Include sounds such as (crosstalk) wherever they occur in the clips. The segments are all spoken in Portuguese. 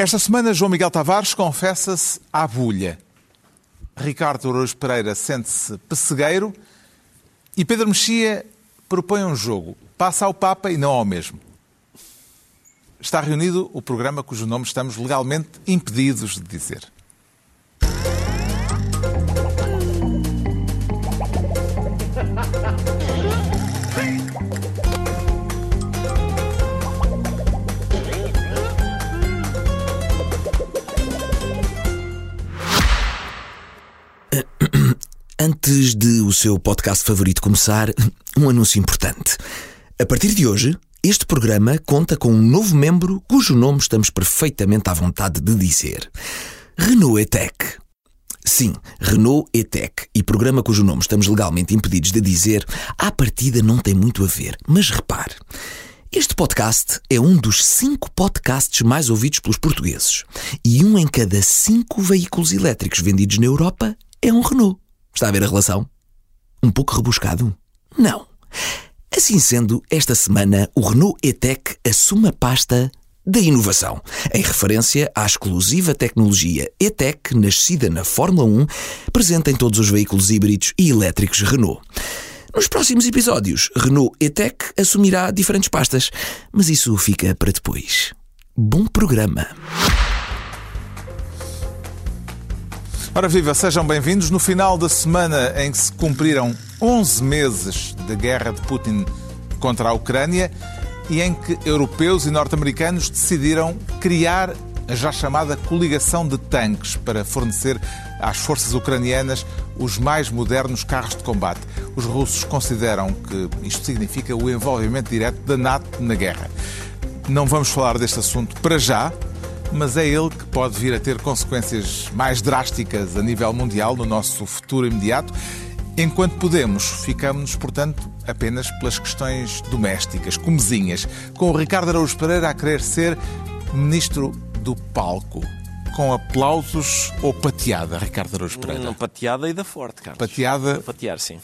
Esta semana, João Miguel Tavares confessa-se à bulha. Ricardo Araújo Pereira sente-se pessegueiro e Pedro Mexia propõe um jogo. Passa ao Papa e não ao mesmo. Está reunido o programa cujo nome estamos legalmente impedidos de dizer. Antes de o seu podcast favorito começar, (laughs) um anúncio importante. A partir de hoje, este programa conta com um novo membro cujo nome estamos perfeitamente à vontade de dizer: Renault ETEC. Sim, Renault ETEC e programa cujo nome estamos legalmente impedidos de dizer, à partida não tem muito a ver. Mas repare, este podcast é um dos cinco podcasts mais ouvidos pelos portugueses. E um em cada cinco veículos elétricos vendidos na Europa é um Renault. Está a ver a relação? Um pouco rebuscado? Não. Assim sendo, esta semana o Renault E-Tech assume a pasta da inovação, em referência à exclusiva tecnologia E-Tech nascida na Fórmula 1, presente em todos os veículos híbridos e elétricos Renault. Nos próximos episódios, Renault E-Tech assumirá diferentes pastas, mas isso fica para depois. Bom programa! Ora viva, sejam bem-vindos. No final da semana em que se cumpriram 11 meses de guerra de Putin contra a Ucrânia e em que europeus e norte-americanos decidiram criar a já chamada coligação de tanques para fornecer às forças ucranianas os mais modernos carros de combate. Os russos consideram que isto significa o envolvimento direto da NATO na guerra. Não vamos falar deste assunto para já, mas é ele que pode vir a ter consequências mais drásticas a nível mundial no nosso futuro imediato. Enquanto podemos, ficamos, portanto, apenas pelas questões domésticas, comezinhas, com o Ricardo Araújo Pereira a querer ser ministro do palco. Com aplausos ou pateada, Ricardo Araújo Pereira? Não, pateada e da forte, Carlos. Pateada. Patear, sim.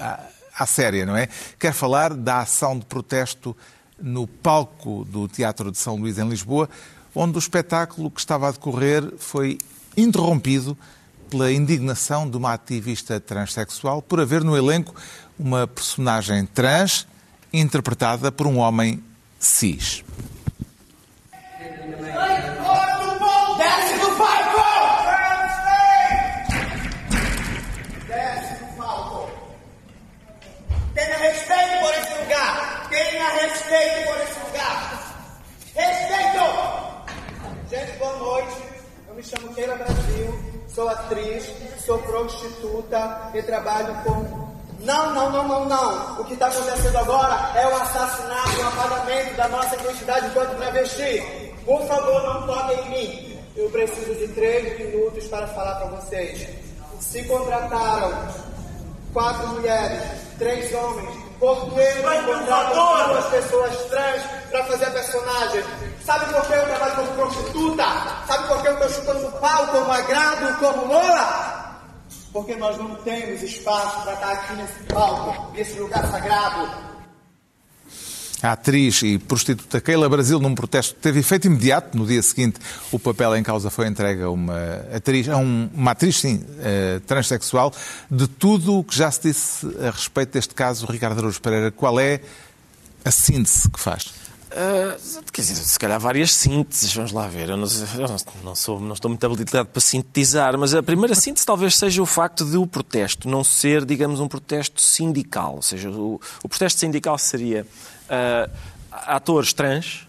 À, à séria, não é? Quer falar da ação de protesto no palco do Teatro de São Luís, em Lisboa, onde o espetáculo que estava a decorrer foi interrompido pela indignação de uma ativista transexual por haver no elenco uma personagem trans interpretada por um homem cis. Tenha respeito por esse lugar! Tenha respeito por esse lugar! Respeito! Gente, boa noite. Eu me chamo Keila Brasil, sou atriz, sou prostituta e trabalho com. Não, não, não, não, não. O que está acontecendo agora é o assassinato, o apagamento da nossa identidade enquanto travesti. Por favor, não toquem em mim. Eu preciso de três minutos para falar para vocês. Se contrataram quatro mulheres, três homens, por que não contratam duas pessoas trans para fazer a personagem? Sabe por que eu trabalho como prostituta? Sabe por que eu estou chutando pau como agrado, como mola? Porque nós não temos espaço para estar aqui nesse palco, nesse lugar sagrado. A atriz e prostituta Keila Brasil, num protesto que teve efeito imediato, no dia seguinte, o papel em causa foi entregue a uma atriz, a um, uma atriz, sim, uh, transexual. De tudo o que já se disse a respeito deste caso, Ricardo Araújo Pereira, qual é a síntese que faz? Uh, quer dizer, se calhar várias sínteses, vamos lá ver. Eu não, eu não, sou, não estou muito habilitado para sintetizar, mas a primeira síntese talvez seja o facto de o protesto não ser, digamos, um protesto sindical. Ou seja, o, o protesto sindical seria uh, atores trans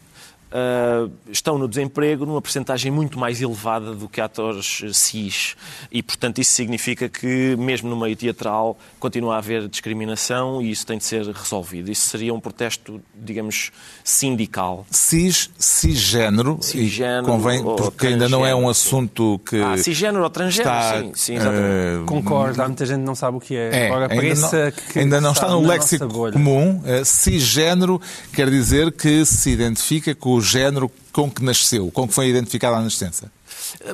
uh, estão no desemprego numa percentagem muito mais elevada do que atores cis. E, portanto, isso significa que, mesmo no meio teatral, continua a haver discriminação e isso tem de ser resolvido. Isso seria um protesto, digamos, sindical. Cis, cisgênero, cisgênero convém, porque ainda não é um assunto que. Ah, cisgênero ou transgênero, está, sim, sim exatamente. Uh, Concordo, há muita gente que não sabe o que é. é ainda não, que ainda não está no léxico comum. Uh, cisgênero quer dizer que se identifica com o género com que nasceu, com que foi identificado à nascença.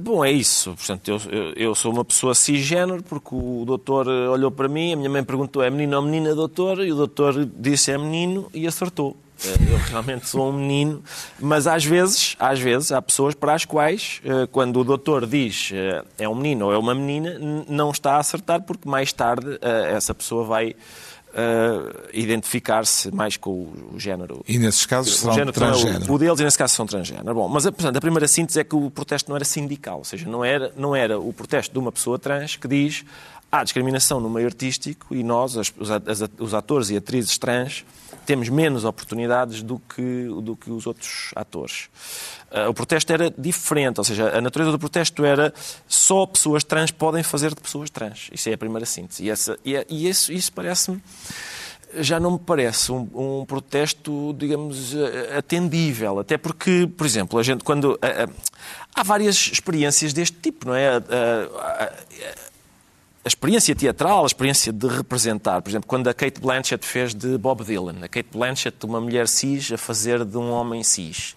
Bom, é isso. Portanto, eu, eu, eu, sou uma pessoa cisgênero porque o doutor olhou para mim, a minha mãe perguntou é menino ou menina, doutor? E o doutor disse é menino e acertou. Eh, Eu (laughs) realmente sou um menino, mas às vezes, às vezes, há pessoas para as quais, eh, quando o doutor diz eh, é um menino ou é uma menina, não está a acertar, porque mais tarde eh, essa pessoa vai eh, identificar-se mais com o o género. E nesses casos O serão género é o- transgénero. O deles, e nesse caso, são transgénero. Bom, mas portanto, a primeira síntese é que o protesto não era sindical, ou seja, não era, não era o protesto de uma pessoa trans que diz há discriminação no meio artístico e nós, as- os atores e atrizes trans, temos menos oportunidades do que, do que os outros atores. Ah, o protesto era diferente, ou seja, a natureza do protesto era só pessoas trans podem fazer de pessoas trans. Isso é a primeira síntese. E, essa, e, é- e isso, isso parece-me já não me parece um, um protesto, digamos, atendível. Até porque, por exemplo, a gente quando. eh, eh, há várias experiências deste tipo, não é? A, a- a- a experiência teatral, a experiência de representar. Por exemplo, quando a Kate Blanchett fez de Bob Dylan. A Kate Blanchett, uma mulher cis, a fazer de um homem cis.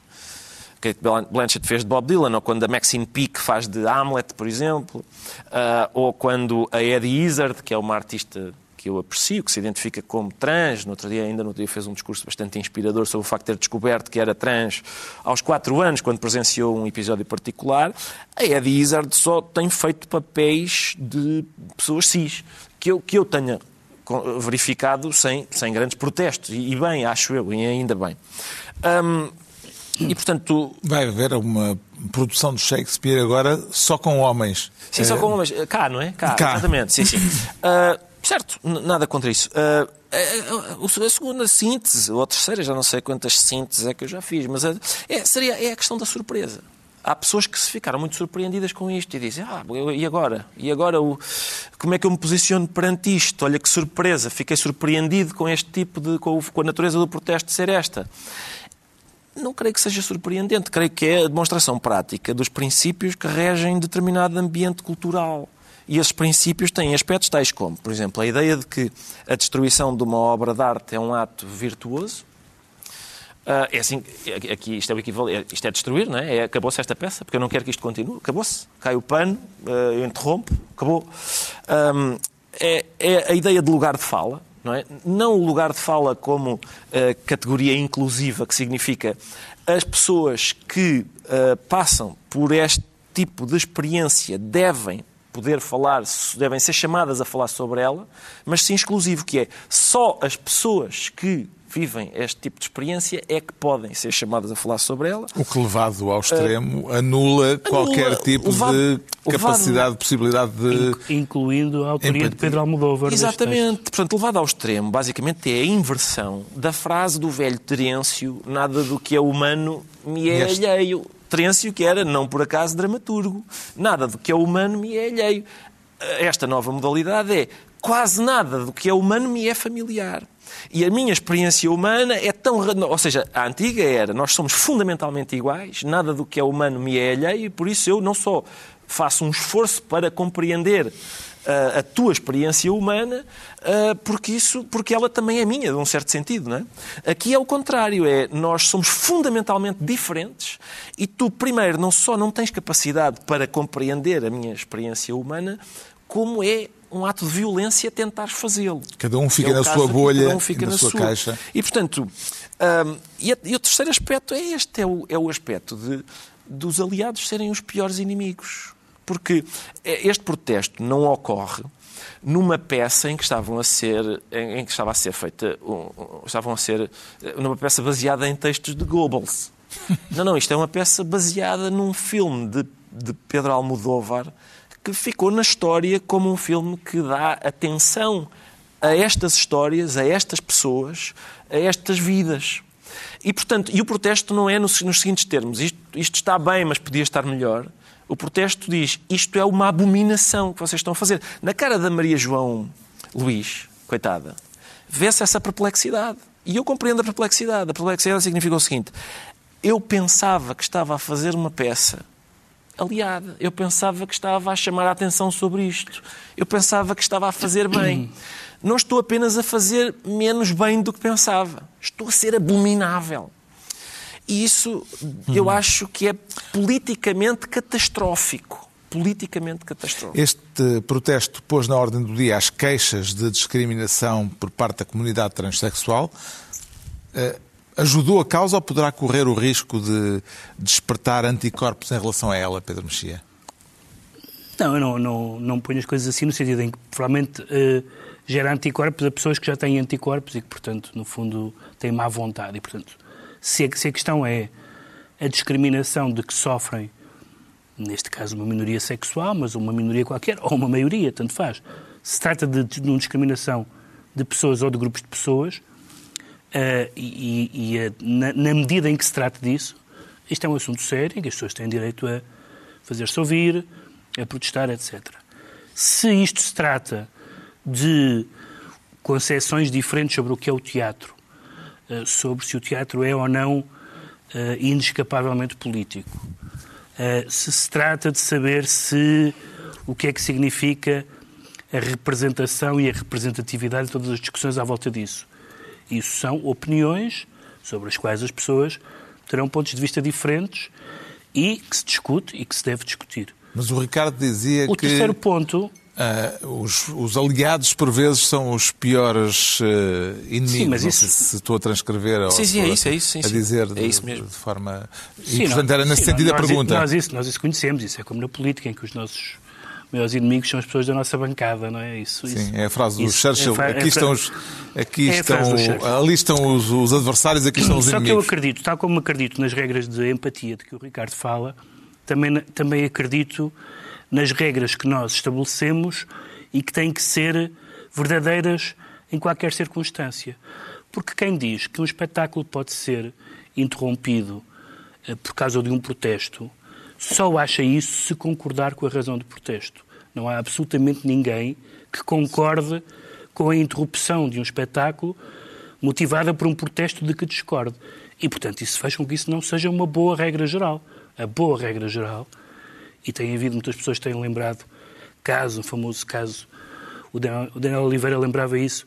Kate Blanchett fez de Bob Dylan, ou quando a Maxine Peake faz de Hamlet, por exemplo, Ah, ou quando a Eddie Izzard, que é uma artista que eu aprecio, que se identifica como trans, no outro dia, ainda no outro dia, fez um discurso bastante inspirador sobre o facto de ter descoberto que era trans aos quatro anos, quando presenciou um episódio particular. A Eddie Izzard só tem feito papéis de pessoas cis, que eu, que eu tenha verificado sem, sem grandes protestos. E, e bem, acho eu, e ainda bem. Hum, e, portanto, Vai haver uma produção de Shakespeare agora só com homens. Sim, só com homens. Cá, não é? Cá, Cá. exatamente. Sim, sim. (laughs) Ah, certo, nada contra isso. Ah, a, a- segunda síntese, ou a terceira, já não sei quantas sínteses é que eu já fiz, mas a- é, seria, é a questão da surpresa. Há pessoas que se ficaram muito surpreendidas com isto e dizem: Ah, eu- e agora? E agora o, como é que eu me posiciono perante isto? Olha que surpresa, fiquei surpreendido com este tipo de. com, com a natureza do protesto ser esta. Não creio que seja surpreendente, creio que é a demonstração prática dos princípios que regem determinado ambiente cultural. E esses princípios têm aspectos tais como, por exemplo, a ideia de que a destruição de uma obra de arte é um ato virtuoso. Ah, é assim, é- aqui isto é o equivalente, isto é destruir, não é? É, Acabou-se esta peça, porque eu não quero que isto continue, acabou-se, cai o pano, ah, eu interrompo, acabou. Ahm, é, é a ideia de lugar de fala, não é? Não o lugar de fala como ah, categoria inclusiva, que significa as pessoas que passam por este tipo de experiência devem poder falar, devem ser chamadas a falar sobre ela, mas sim exclusivo, que é só as pessoas que vivem este tipo de experiência é que podem ser chamadas a falar sobre ela. O que levado ao extremo anula qualquer tipo levado- de levado- capacidade, possibilidade de. Incluindo a autoria de Empatia. Pedro Almodóvar. Exatamente. Portanto, levado ao extremo, basicamente é a inversão da frase do velho Terêncio, nada do que é humano me é Este- alheio. Terêncio que era, não por acaso, dramaturgo. Nada do que é humano me é alheio. Esta nova modalidade é quase nada do que é humano me é familiar. E a minha experiência humana é tão. Ou seja, a antiga era nós somos fundamentalmente iguais, nada do que é humano me é alheio, e por isso eu não só faço um esforço para compreender a tua experiência humana, porque, isso, porque ela também é minha, de um certo sentido. Não é? Aqui é o contrário, é nós somos fundamentalmente diferentes e tu, primeiro, não só não tens capacidade para compreender a minha experiência humana, como é um ato de violência tentares fazê-lo. Cada um fica É na sua bolha cada um fica e na sua caixa. E, portanto, hum, e, e o terceiro aspecto é este, é o, é o aspecto de, dos aliados serem os piores inimigos. Porque eh, este protesto não ocorre numa peça em que estavam a ser em, que estava a ser feita estavam a ser eh, numa peça baseada em textos de Goebbels (laughs) não não isto é uma peça baseada num filme de, de Pedro Almodóvar que ficou na história como um filme que dá atenção a estas histórias, a estas pessoas, a estas vidas. E, portanto, e o protesto não é nos, nos seguintes termos: isto, isto está bem, mas podia estar melhor. O protesto diz: isto é uma abominação que vocês estão a fazer. Na cara da Maria João Luís, coitada, vê-se essa perplexidade. E eu compreendo a perplexidade. A perplexidade significa o seguinte: eu pensava que estava a fazer uma peça aliada. Eu pensava que estava a chamar a atenção sobre isto. Eu pensava que estava a fazer bem. Não estou apenas a fazer menos bem do que pensava. Estou a ser abominável. E isso eu acho que é politicamente catastrófico. Politicamente catastrófico. Este protesto pôs na ordem do dia as queixas de discriminação por parte da comunidade transexual. Eh, ajudou a causa ou poderá correr o risco de despertar anticorpos em relação a ela, Pedro Mexia? Não, eu não, não, não ponho as coisas assim no sentido em que provavelmente uh, gera anticorpos a pessoas que já têm anticorpos e que, portanto, no fundo, têm má vontade. E, portanto, se a, se a questão é a discriminação de que sofrem, neste caso, uma minoria sexual, mas uma minoria qualquer, ou uma maioria, tanto faz, se trata de, de uma discriminação de pessoas ou de grupos de pessoas, uh, e, e uh, na, na, medida em que se trata disso, isto é um assunto sério, em que as pessoas têm direito a fazer-se ouvir, a protestar, etc. Se isto se trata de concepções diferentes sobre o que é o teatro, uh, sobre se o teatro é ou não inescapavelmente político, se se trata de saber se o que é que significa a representação e a representatividade de todas as discussões à volta disso. Isso são opiniões sobre as quais as pessoas terão pontos de vista diferentes e que se discute e que se deve discutir. Mas o Ricardo dizia o que. O terceiro ponto. Uh, os, os, aliados, por vezes, são os piores uh, inimigos. Sim, mas isso... se estou a transcrever ou sim, é isso, é isso, sim, a dizer é isso mesmo. de forma. Sim, e, portanto, era nesse sentido nós, a pergunta. Nós isso, nós isso conhecemos, isso é como na política, em que os nossos maiores inimigos são as pessoas da nossa bancada, não é? Isso, Sim, isso, é a frase do isso, Churchill. É aqui estão, os, aqui é estão, ali estão os, os, adversários, aqui estão os Só inimigos. Só que eu acredito, tal como acredito nas regras de empatia de que o Ricardo fala, também, também acredito nas regras que nós estabelecemos e que têm que ser verdadeiras em qualquer circunstância. Porque quem diz que um espetáculo pode ser interrompido eh, por causa de um protesto só acha isso se concordar com a razão do protesto. Não há absolutamente ninguém que concorde com a interrupção de um espetáculo motivada por um protesto de que discorde. E, portanto, isso faz com que isso não seja uma boa regra geral. A boa regra geral, e tem havido muitas pessoas que têm lembrado caso, o famoso caso, o Daniel Oliveira lembrava isso,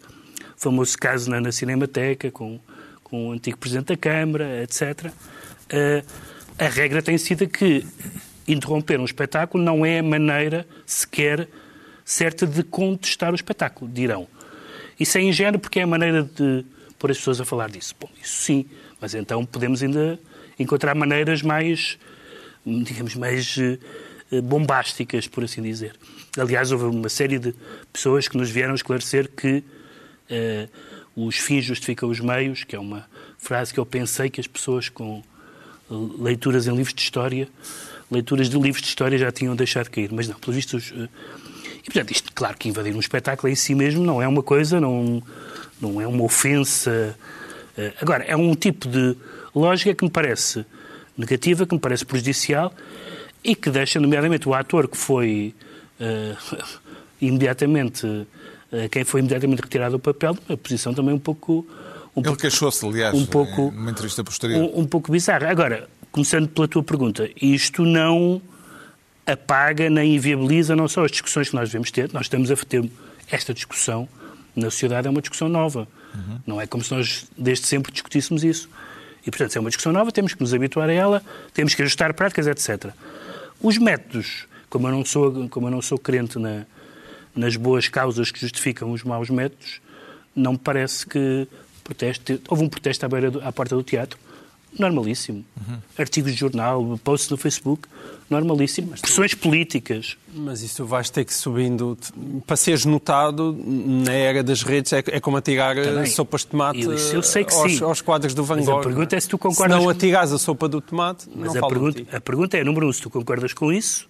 o famoso caso na, na Cinemateca, com, com o antigo Presidente da Câmara, etc. Uh, a regra tem sido que interromper um espetáculo não é a maneira sequer certa de contestar o espetáculo, dirão. Isso é ingênuo porque é a maneira de pôr as pessoas a falar disso. Bom, isso sim, mas então podemos ainda encontrar maneiras mais, digamos, mais eh, bombásticas, por assim dizer. Aliás, houve uma série de pessoas que nos vieram esclarecer que uh, os fins justificam os meios, que é uma frase que eu pensei que as pessoas com leituras em livros de história, leituras de livros de história já tinham deixado cair, mas não, pelos vistos. Eh, e, portanto, isto, claro que invadir um espetáculo em si mesmo não é uma coisa, não, não é uma ofensa. Eh, agora, é um tipo de lógica que me parece negativa, que me parece prejudicial e que deixa, nomeadamente, o ator que foi uh, (laughs) imediatamente, uh, quem foi imediatamente retirado do papel, uma posição também um pouco um Ele queixou-se, aliás, um pouco, numa entrevista posterior. Um, um pouco bizarro. Agora, começando pela tua pergunta, isto não apaga nem inviabiliza não só as discussões que nós devemos ter, nós estamos a ter esta discussão na sociedade, é uma discussão nova. Uhum. Não é como se nós desde sempre discutíssemos isso. E, portanto, é uma discussão nova, temos que nos habituar a ela, temos que ajustar práticas, etc. Os métodos, como eu não sou, como eu não sou crente na, nas boas causas que justificam os maus métodos, não me parece que protesto, houve um protesto à, beira do, à porta do teatro, normalíssimo. Uhum. Artigos de jornal, posts no Facebook, normalíssimo. Mas Pressões tu... políticas. Mas isso vais ter que subindo. Para seres notado na era das redes é, é como atirar Também. Eh, sopas de tomate eu, eu sei que aos, sim. aos quadros do Van Gogh. Mas a pergunta é se tu concordas. Se não atirares a sopa do tomate, Mas não a pergunta, a pergunta é, número um, se tu concordas com isso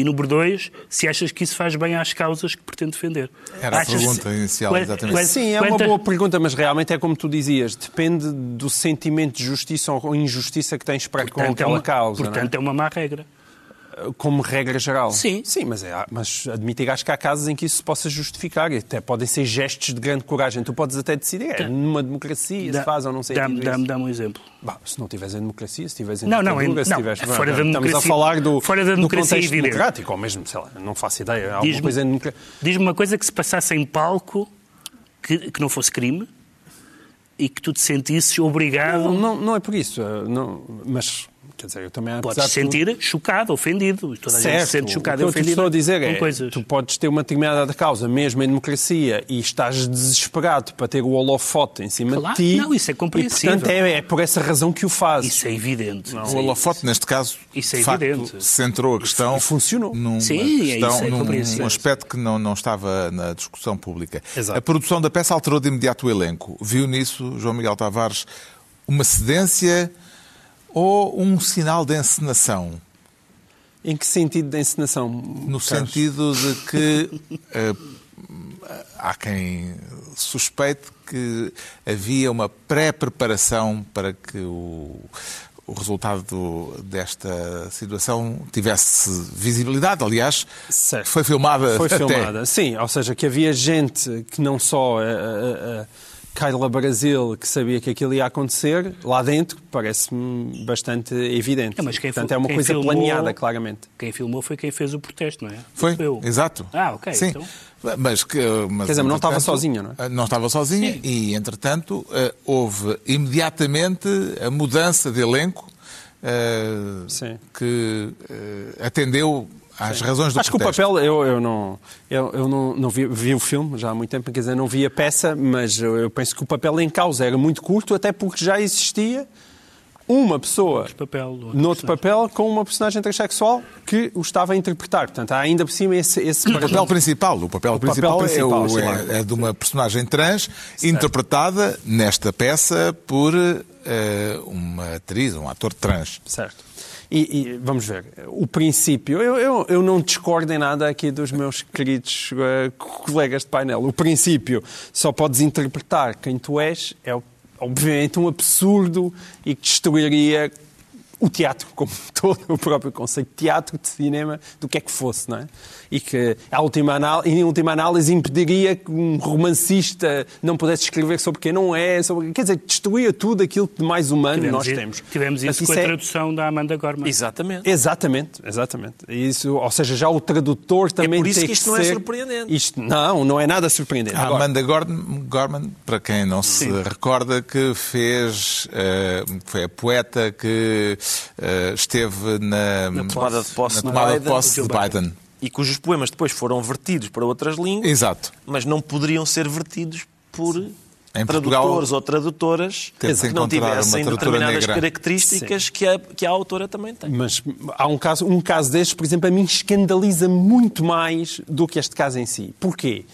e número dois, se achas que isso faz bem às causas que pretende defender. Era achas a pergunta inicial, exatamente. Sim, é uma boa pergunta, mas realmente é como tu dizias, depende do sentimento de justiça ou injustiça que tens para portanto, com aquela é uma, causa. Portanto, é? é uma má regra como regra geral. Sim. Sim, mas, é, mas admitirás que há casos em que isso se possa justificar. E até podem ser gestos de grande coragem. Tu podes até decidir, é, numa democracia dá, se faz ou não sei Dá-me dá dá um exemplo. Bah, se não estiveres em democracia, se estiveres em não, não, ditadura, se estiveres... Não, fora da estamos a falar do, fora da democracia do contexto democrático, ou mesmo, sei lá, não faço ideia. Alguma coisa em democracia. Diz-me uma coisa que se passasse em palco que, que não fosse crime e que tu te sentisses obrigado... Não, não, não é por isso, não, mas Quer dizer, eu também Podes se sentir tudo... chocado, ofendido. Toda certo. a gente se sente chocado e ofendido. estou a dizer é, coisas. tu podes ter uma determinada causa, mesmo em democracia, e estás desesperado para ter o holofote em cima claro, de ti. Não, isso é compreensível. E, portanto, é, é, por essa razão que o faz. Isso é evidente. Não. O holofote, neste caso, isso é facto, evidente. centrou a questão. E funcionou. Numa Sim, questão, é isso é num, aspecto que não, não estava na discussão pública. Exato. A produção da peça alterou de imediato o elenco. Viu nisso, João Miguel Tavares, uma cedência ou um sinal de encenação? Em que sentido de encenação? No Carlos? sentido de que uh, (laughs) há quem suspeite que havia uma pré-preparação para que o, o resultado desta situação tivesse visibilidade. Aliás, certo. foi filmada. Foi (laughs) até. filmada, sim. Ou seja, que havia gente que não só. Uh, uh, Carla Brasil, que sabia que aquilo ia acontecer, lá dentro, parece-me bastante evidente. É, mas quem Portanto, é uma coisa filmou, planeada, claramente. Quem filmou foi quem fez o protesto, não é? Foi, Eu. exato. Ah, ok. Sim. Então... Mas, que, mas, Quer dizer, não estava sozinha, não é? Não estava sozinha Sim. e, entretanto, eh, houve imediatamente a mudança de elenco uh, que uh, atendeu às Sim. razões do Acho protesto. que o papel, eu, eu não, eu, eu não, não vi, vi, o filme já há muito tempo, quer dizer, não vi a peça, mas eu, eu penso que o papel em causa era muito curto, até porque já existia uma pessoa outro papel, noutro papel com uma personagem transexual que o estava a interpretar. Portanto, há ainda por cima esse, esse o papel principal. O papel, o principal, papel principal é, o, é, é, de uma personagem trans certo. interpretada nesta peça por uh, uma atriz, um ator trans. Certo. E, e, vamos ver, o princípio, eu, eu, eu, não discordo em nada aqui dos meus queridos uh, colegas de painel. O princípio, só podes interpretar quem tu és, é obviamente um absurdo e que destruiria o teatro, como todo o próprio conceito de teatro, de cinema, do que é que fosse, não é? E que, a última análise, em última análise, impediria que um romancista não pudesse escrever sobre quem não é, sobre, quer dizer, destruía tudo aquilo que de mais humano tivemos nós temos. Tivemos isso com a é... tradução da Amanda Gorman. Exatamente. Exatamente, exatamente. Isso, ou seja, já o tradutor também é por isso tem que isto que não é ser... é surpreendente. Isto, não, não é nada surpreendente. A Amanda Gorman, para quem não se Sim. recorda, que fez, uh, foi a poeta que esteve na, na, tomada de posse, na tomada de, posse de Biden. E cujos poemas depois foram vertidos para outras línguas, Exato. mas não poderiam ser vertidos por em tradutores Portugal, ou tradutoras que não tivessem determinadas negra. características que a, que a autora também tem. Mas há um caso, um caso destes, por exemplo, a mim escandaliza muito mais do que este caso em si. Porquê?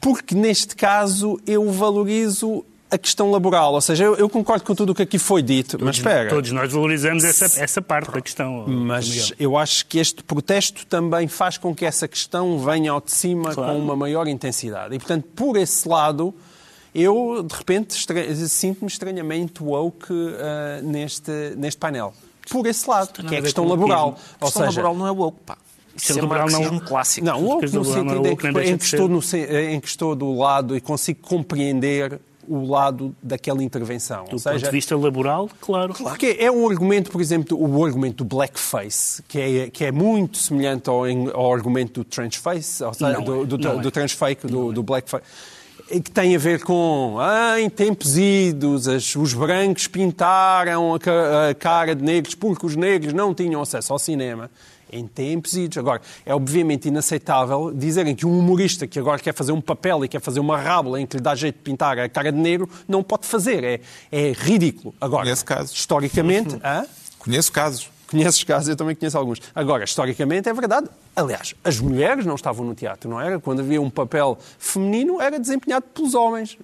Porque neste caso eu valorizo a questão laboral. Ou seja, eu, eu, concordo com tudo o que aqui foi dito, todos, mas espera. Todos nós valorizamos essa, essa parte da questão. Mas eu acho que este protesto também faz com que essa questão venha ao de cima claro. com uma maior intensidade. E, portanto, por esse lado, eu, de repente, sinto-me estranhamente woke uh, neste, neste painel. Por esse lado, que é a questão laboral. A questão seja, laboral não é woke, pá. Isso é, é um clássico. Não, woke no sentido que, em, que estou no, em que estou do lado e consigo compreender o lado daquela intervenção. Do seja, ponto de vista laboral, claro. Porque é um argumento, por exemplo, o argumento do blackface, que é, que é muito semelhante ao, ao argumento do transface, ou seja, do, do, do, do transfake, do, do blackface que tem a ver com ah, em tempos idos as, os brancos pintaram a, a, cara de negros porque os negros não tinham acesso ao cinema em tempos idos. Agora, é obviamente inaceitável dizerem que um humorista que agora quer fazer um papel e quer fazer uma rábula em que lhe dá jeito de pintar a cara de negro, não pode fazer. É, é ridículo. Agora, casos. historicamente... Uhum. Conheço casos. Conheço casos, eu também conheço alguns. Agora, historicamente é verdade. Aliás, as mulheres não estavam no teatro, não era? Quando havia um papel feminino, era desempenhado pelos homens.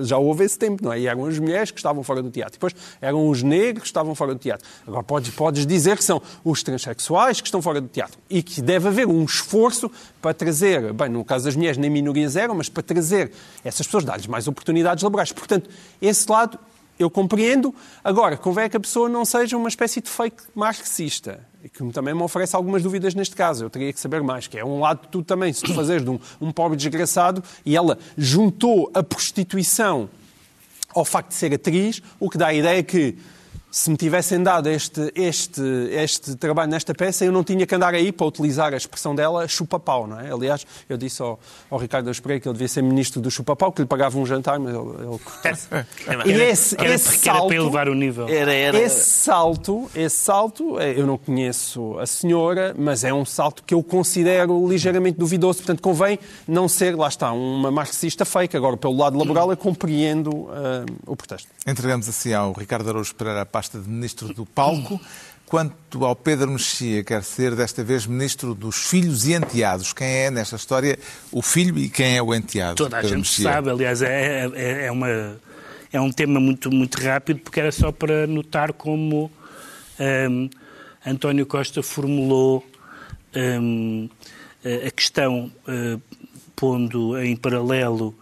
Já houve esse tempo, não é? E eram as mulheres que estavam fora do teatro. Depois eram os negros que estavam fora do teatro. Agora, podes, podes dizer que são os transexuais que estão fora do teatro. E que deve haver um esforço para trazer, bem, no caso das mulheres nem minorias eram, mas para trazer essas pessoas, dar-lhes mais oportunidades laborais. Portanto, esse lado eu compreendo. Agora, convém que a pessoa não seja uma espécie de fake marxista, que também me oferece algumas dúvidas neste caso. Eu teria que saber mais, que é um lado de tu também, se tu fazeres de um, um pobre desgraçado e ela juntou a prostituição ao facto de ser atriz, o que dá a ideia que se me tivessem dado este, este, este trabalho nesta peça, eu não tinha que andar aí, para utilizar a expressão dela, chupa-pau, não é? Aliás, eu disse ao, ao Ricardo Espreia que ele devia ser ministro do chupa-pau, que lhe pagava um jantar, mas ele, ele. (laughs) E esse, Que era, esse que era salto... para elevar o nível. Era, era. Esse salto, esse salto, eh, eu não conheço a senhora, mas é um salto que eu considero ligeiramente duvidoso. Portanto, convém não ser, lá está, uma marxista fake. Agora, pelo lado laboral, eu compreendo eh, o protesto. Entregamos assim ao Ricardo Araújo Pereira a pasta de ministro do palco. Quanto ao Pedro Mexia, quer ser desta vez ministro dos filhos e enteados. Quem é, nesta história, o filho e quem é o enteado? Toda a Pedro gente Mexia? sabe, aliás, é, é, é, uma, é um tema muito, muito rápido, porque era só para notar como hum, António Costa formulou hum, a questão eh, pondo em paralelo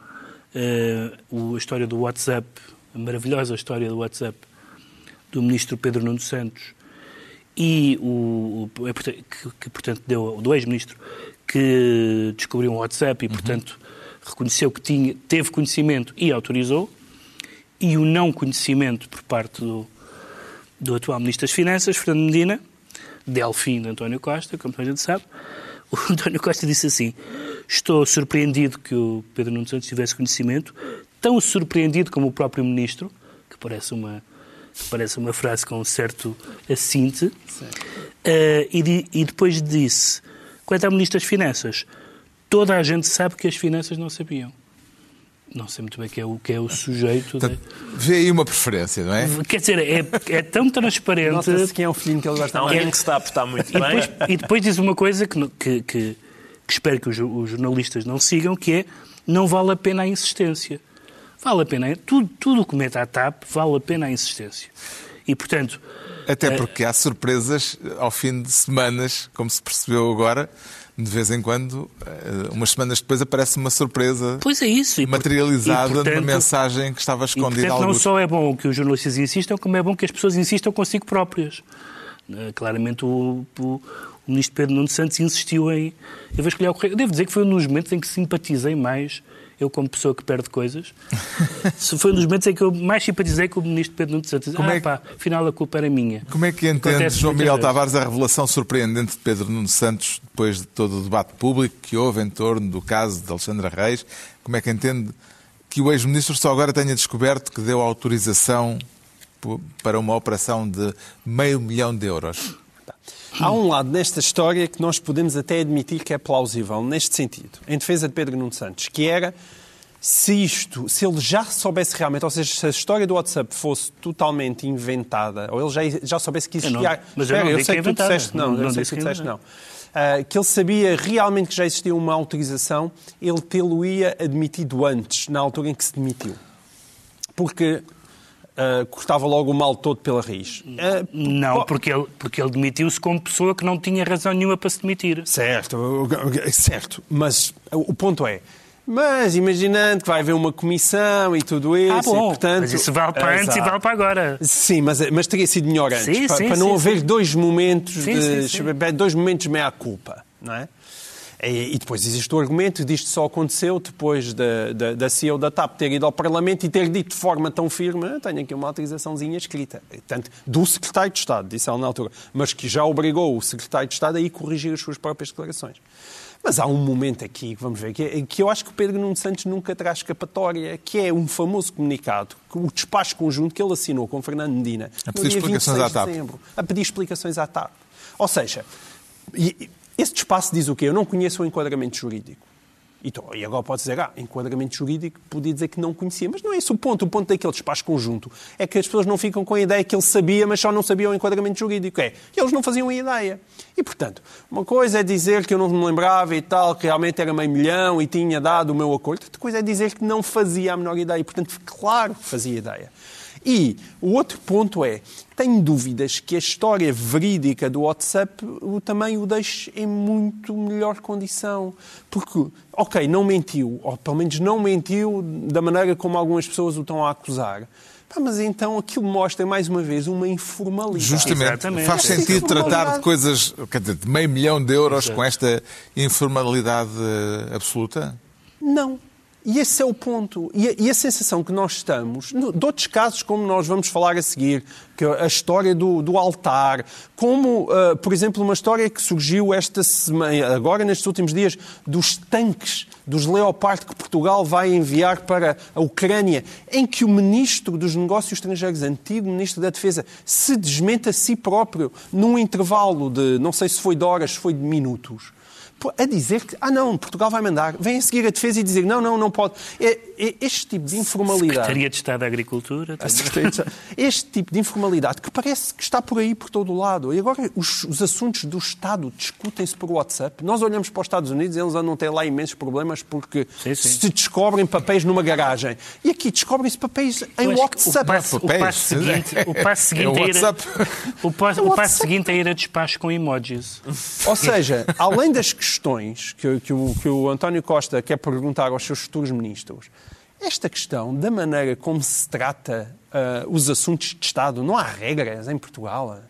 o- a história do WhatsApp, a maravilhosa história do WhatsApp do ministro Pedro Nuno Santos e o, é, que, portanto deu do ex-ministro que descobriu um WhatsApp e portanto reconheceu que tinha, teve conhecimento e autorizou e o não conhecimento por parte do, do atual Ministro das Finanças, Fernando Medina, Delfim de António Costa, como a gente sabe, o (laughs) António Costa disse assim: Estou surpreendido que o Pedro Nuno Santos tivesse conhecimento, tão surpreendido como o próprio Ministro, que parece uma, parece uma frase com um certo assinte, eh, e, di- e depois disse: Quanto ao Ministro das Finanças, toda a gente sabe que as finanças não sabiam. Não sei muito bem quem é o, quem é o sujeito. da- Portanto, vê aí uma preferência, não é? Quer dizer, é, é tão transparente. Nota-se quem é o filhinho que ele gosta mais. alguém que se está a portar muito E depois, bem. e depois diz uma coisa que, que- que- que espero que os, os jornalistas não sigam, que é não vale a pena a insistência. Vale a pena. Tudo, tudo o que mete à TAP vale a pena a insistência. E, portanto, Até porque há surpresas ao fim de semanas, como se percebeu agora. De vez em quando, eh, umas semanas depois, aparece uma surpresa pois é isso. E, materializada e, portanto, numa mensagem que estava E, escondida portanto, não só é bom que os jornalistas insistam, como é bom que as pessoas insistam consigo próprias. Eh, Claramente o, o, o ministro Pedro Nuno Santos insistiu em... Eu vou escolher o correio. Eu devo dizer que foi um dos momentos em que simpatizei mais, eu como pessoa que perde coisas, (laughs) foi um dos momentos em que eu mais simpatizei com o ministro Pedro Nuno Santos. Como ah é que- pá, afinal a culpa era minha. Como é que entende Acontece João Miguel vezes. Tavares a revelação surpreendente de Pedro Nuno Santos depois de todo o debate público que houve em torno do caso de Alexandra Reis? Como é que entende que o ex-ministro só agora tenha descoberto que deu autorização para uma operação de meio milhão de euros? Há um lado nesta história que nós podemos até admitir que é plausível, neste sentido, em defesa de Pedro Nuno Santos, que era se isto, se ele já soubesse realmente, ou seja, se a história do WhatsApp fosse totalmente inventada, ou ele já, já soubesse que Eu não- existia. mas eu Espera, não digo sei que é que tu disseste não, Não- eu não sei que tu é disseste não. Ah, que ele sabia realmente que já existia uma autorização, ele tê-lo-ia admitido antes, na altura em que se demitiu. Porque ah, cortava logo o mal todo pela raiz. Ah, Não, po- porque ele, porque ele demitiu-se como pessoa que não tinha razão nenhuma para se demitir. Certo, certo. Mas o ponto é. Mas imaginando que vai haver uma comissão e tudo isso, Ah, bom, e, portanto, mas isso vale para antes e Exato. vale para agora. Sim, mas, mas teria sido melhor antes, Sim, para, sim, para não sim, haver dois momentos de dois momentos meia culpa, não é? E, e depois existe o argumento disto só aconteceu depois da, da, da CEO da TAP ter ido ao Parlamento e ter dito de forma tão firme, "Ah, tenho aqui uma autorizaçãozinha escrita, Portanto, do Secretário de Estado, disse ela na altura, mas que já obrigou o Secretário de Estado a ir corrigir as suas próprias declarações. Mas há um momento aqui, vamos ver, que, que eu acho que o Pedro Nuno Santos nunca terá escapatória, que é um famoso comunicado, o despacho conjunto que ele assinou com Fernando Medina A no pedir dia explicações 26 à de TAP. dezembro, a pedir explicações à TAP. Ou seja, e- e esse espaço diz o quê? Eu não conheço o enquadramento jurídico. E, tô- e agora pode dizer, ah, enquadramento jurídico, podia dizer que não conhecia. Mas não é esse o ponto. O ponto daquele despacho conjunto é que as pessoas não ficam com a ideia que ele sabia, mas só não sabia o enquadramento jurídico. É, eles não faziam a ideia. E, portanto, uma coisa é dizer que eu não me lembrava e tal, que realmente era meio milhão e tinha dado o meu acordo. Outra coisa é dizer que não fazia a menor ideia. E, portanto, claro que fazia ideia. E o outro ponto é, tenho dúvidas que a história verídica do WhatsApp o- também o deixe em muito melhor condição. Porque, ok, não mentiu, ou pelo menos não mentiu da maneira como algumas pessoas o estão a acusar. Pá, mas então aquilo mostra, mais uma vez, uma informalidade. Justamente. Exatamente. Faz sentido tratar de coisas, quer dizer, de meio milhão de euros com esta informalidade absoluta? Não. E esse é o ponto. E a, e a sensação que nós estamos, de outros casos, como nós vamos falar a seguir, que a história do, do altar, como, uh, por exemplo, uma história que surgiu esta semana, agora nestes últimos dias, dos tanques, dos Leopard que Portugal vai enviar para a Ucrânia, em que o ministro dos Negócios Estrangeiros, antigo ministro da Defesa, se desmente a si próprio num intervalo de, não sei se foi de horas, se foi de minutos a dizer que, ah não, Portugal vai mandar, vem a seguir a defesa e dizer, não, não, não pode. É, este tipo de informalidade. Secretaria de Estado da Agricultura. Este tipo de informalidade que parece que está por aí, por todo o lado. E agora os, os assuntos do Estado discutem-se por WhatsApp. Nós olhamos para os Estados Unidos e eles andam a ter lá imensos problemas porque sim, sim. se descobrem papéis numa garagem. E aqui descobrem-se papéis em WhatsApp. O passo, o passo seguinte, o passo seguinte é, é ir a, o passo, o passo seguinte é ir a despacho com emojis. Ou seja, além das questões questões que, que, o, que o António Costa quer perguntar aos seus futuros ministros, esta questão da maneira como se trata uh, os assuntos de Estado, não há regras em Portugal.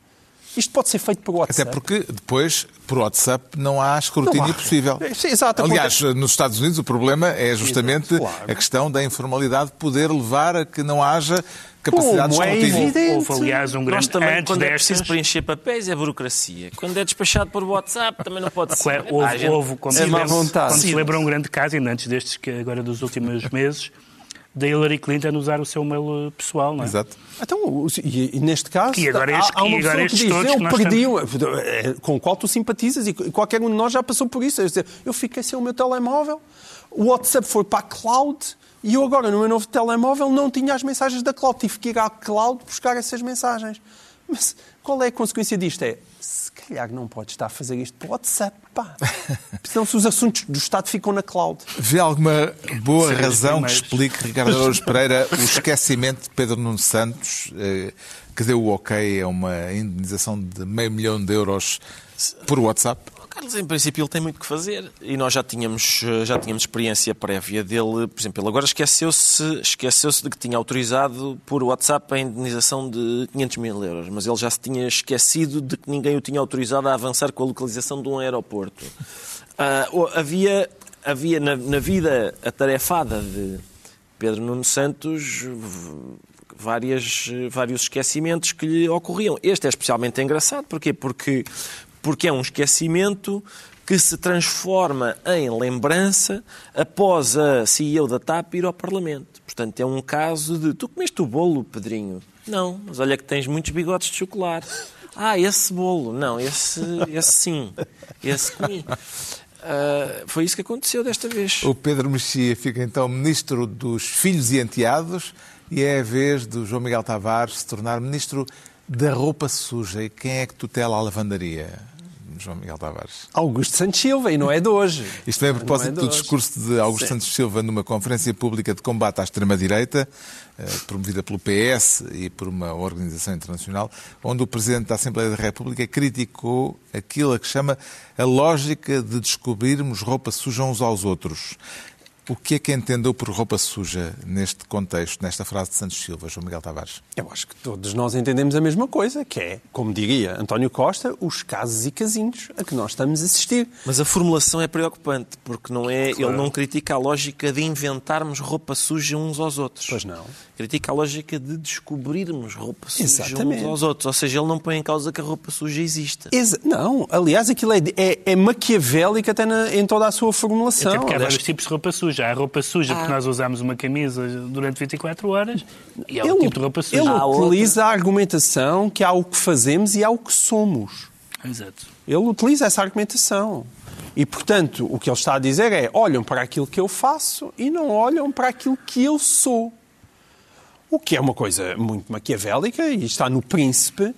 Isto pode ser feito por WhatsApp. Até porque depois, por WhatsApp, não há escrutínio não há. possível. Sim, exato, Aliás, porque... nos Estados Unidos o problema é justamente exato, claro. a questão da informalidade poder levar a que não haja capacidade Como de escrutínio. Houve, aliás, um grande... Nós também, antes quando destas... é preciso preencher papéis, é burocracia. Quando é despachado por WhatsApp, também não pode ser. Houve, ah, gente... houve quando, é se, quando se lembra um grande caso, ainda antes destes, que agora dos últimos (laughs) meses, da Hillary Clinton usar o seu mail pessoal, não é? Exato. Então, e, e neste caso, e agora este, há, há uma pessoa que diz, eu perdi, estamos... É, com o qual tu simpatizas, e qualquer um de nós já passou por isso. É eu fiquei sem o meu telemóvel, o WhatsApp foi para a cloud, e eu agora, no meu novo telemóvel, não tinha as mensagens da cloud. Tive que ir à cloud buscar essas mensagens. Mas qual é a consequência disto? É, se calhar não pode estar a fazer isto por WhatsApp, pá. (laughs) Senão se os assuntos do Estado ficam na cloud. Vê alguma boa razão que explique, Ricardo (laughs) Araújo Pereira, o esquecimento de Pedro Nuno Santos, eh, que deu o ok a uma indenização de meio milhão de euros por WhatsApp? Carlos, em princípio, ele tem muito que fazer e nós já tínhamos, já tínhamos experiência prévia dele. Por exemplo, ele agora esqueceu-se esqueceu de que tinha autorizado por WhatsApp a indenização de 500 mil euros, mas ele já se tinha esquecido de que ninguém o tinha autorizado a avançar com a localização de um aeroporto. Uh, havia havia na, na vida atarefada de Pedro Nuno Santos várias, vários esquecimentos que lhe ocorriam. Este é especialmente engraçado, porquê? Porque porque é um esquecimento que se transforma em lembrança após a CEO da TAP ir ao Parlamento. Portanto, é um caso de tu comeste o bolo, Pedrinho? Não, mas olha que tens muitos bigodes de chocolate. Ah, esse bolo? Não, esse, esse sim. Esse comi. Uh, foi isso que aconteceu desta vez. O Pedro Mexia fica então ministro dos filhos e enteados e é a vez do João Miguel Tavares se tornar ministro da roupa suja. E quem é que tutela a lavandaria? João Miguel Tavares? Augusto Santos Silva, e não é de hoje. Isto vem a propósito é do discurso de Augusto Sim. Santos Silva numa conferência pública de combate à extrema-direita, eh, promovida pelo PS e por uma organização internacional, onde o Presidente da Assembleia da República criticou aquilo a que chama a lógica de descobrirmos roupa suja uns aos outros. O que é que entendeu por roupa suja neste contexto, nesta frase de Santos Silva, João Miguel Tavares? Eu acho que todos nós entendemos a mesma coisa, que é, como diria António Costa, os casos e casinhos a que nós estamos a assistir. Mas a formulação é preocupante, porque não é, claro. ele não critica a lógica de inventarmos roupa suja uns aos outros. Pois não. Critica a lógica de descobrirmos roupa suja Exatamente. uns aos outros. Ou seja, ele não põe em causa que a roupa suja exista. Exa não, aliás, aquilo é, é, é maquiavélico até na, em toda a sua formulação. Até porque há vários tipos de roupa suja suja. Há roupa suja ah. porque nós usamos uma camisa durante 24 horas e é o tipo de roupa suja. Ele utiliza a argumentação que há o que fazemos e há o que somos. Exato. Ele utiliza essa argumentação. E, portanto, o que ele está a dizer é: olham para aquilo que eu faço e não olham para aquilo que eu sou. O que é uma coisa muito maquiavélica e está no príncipe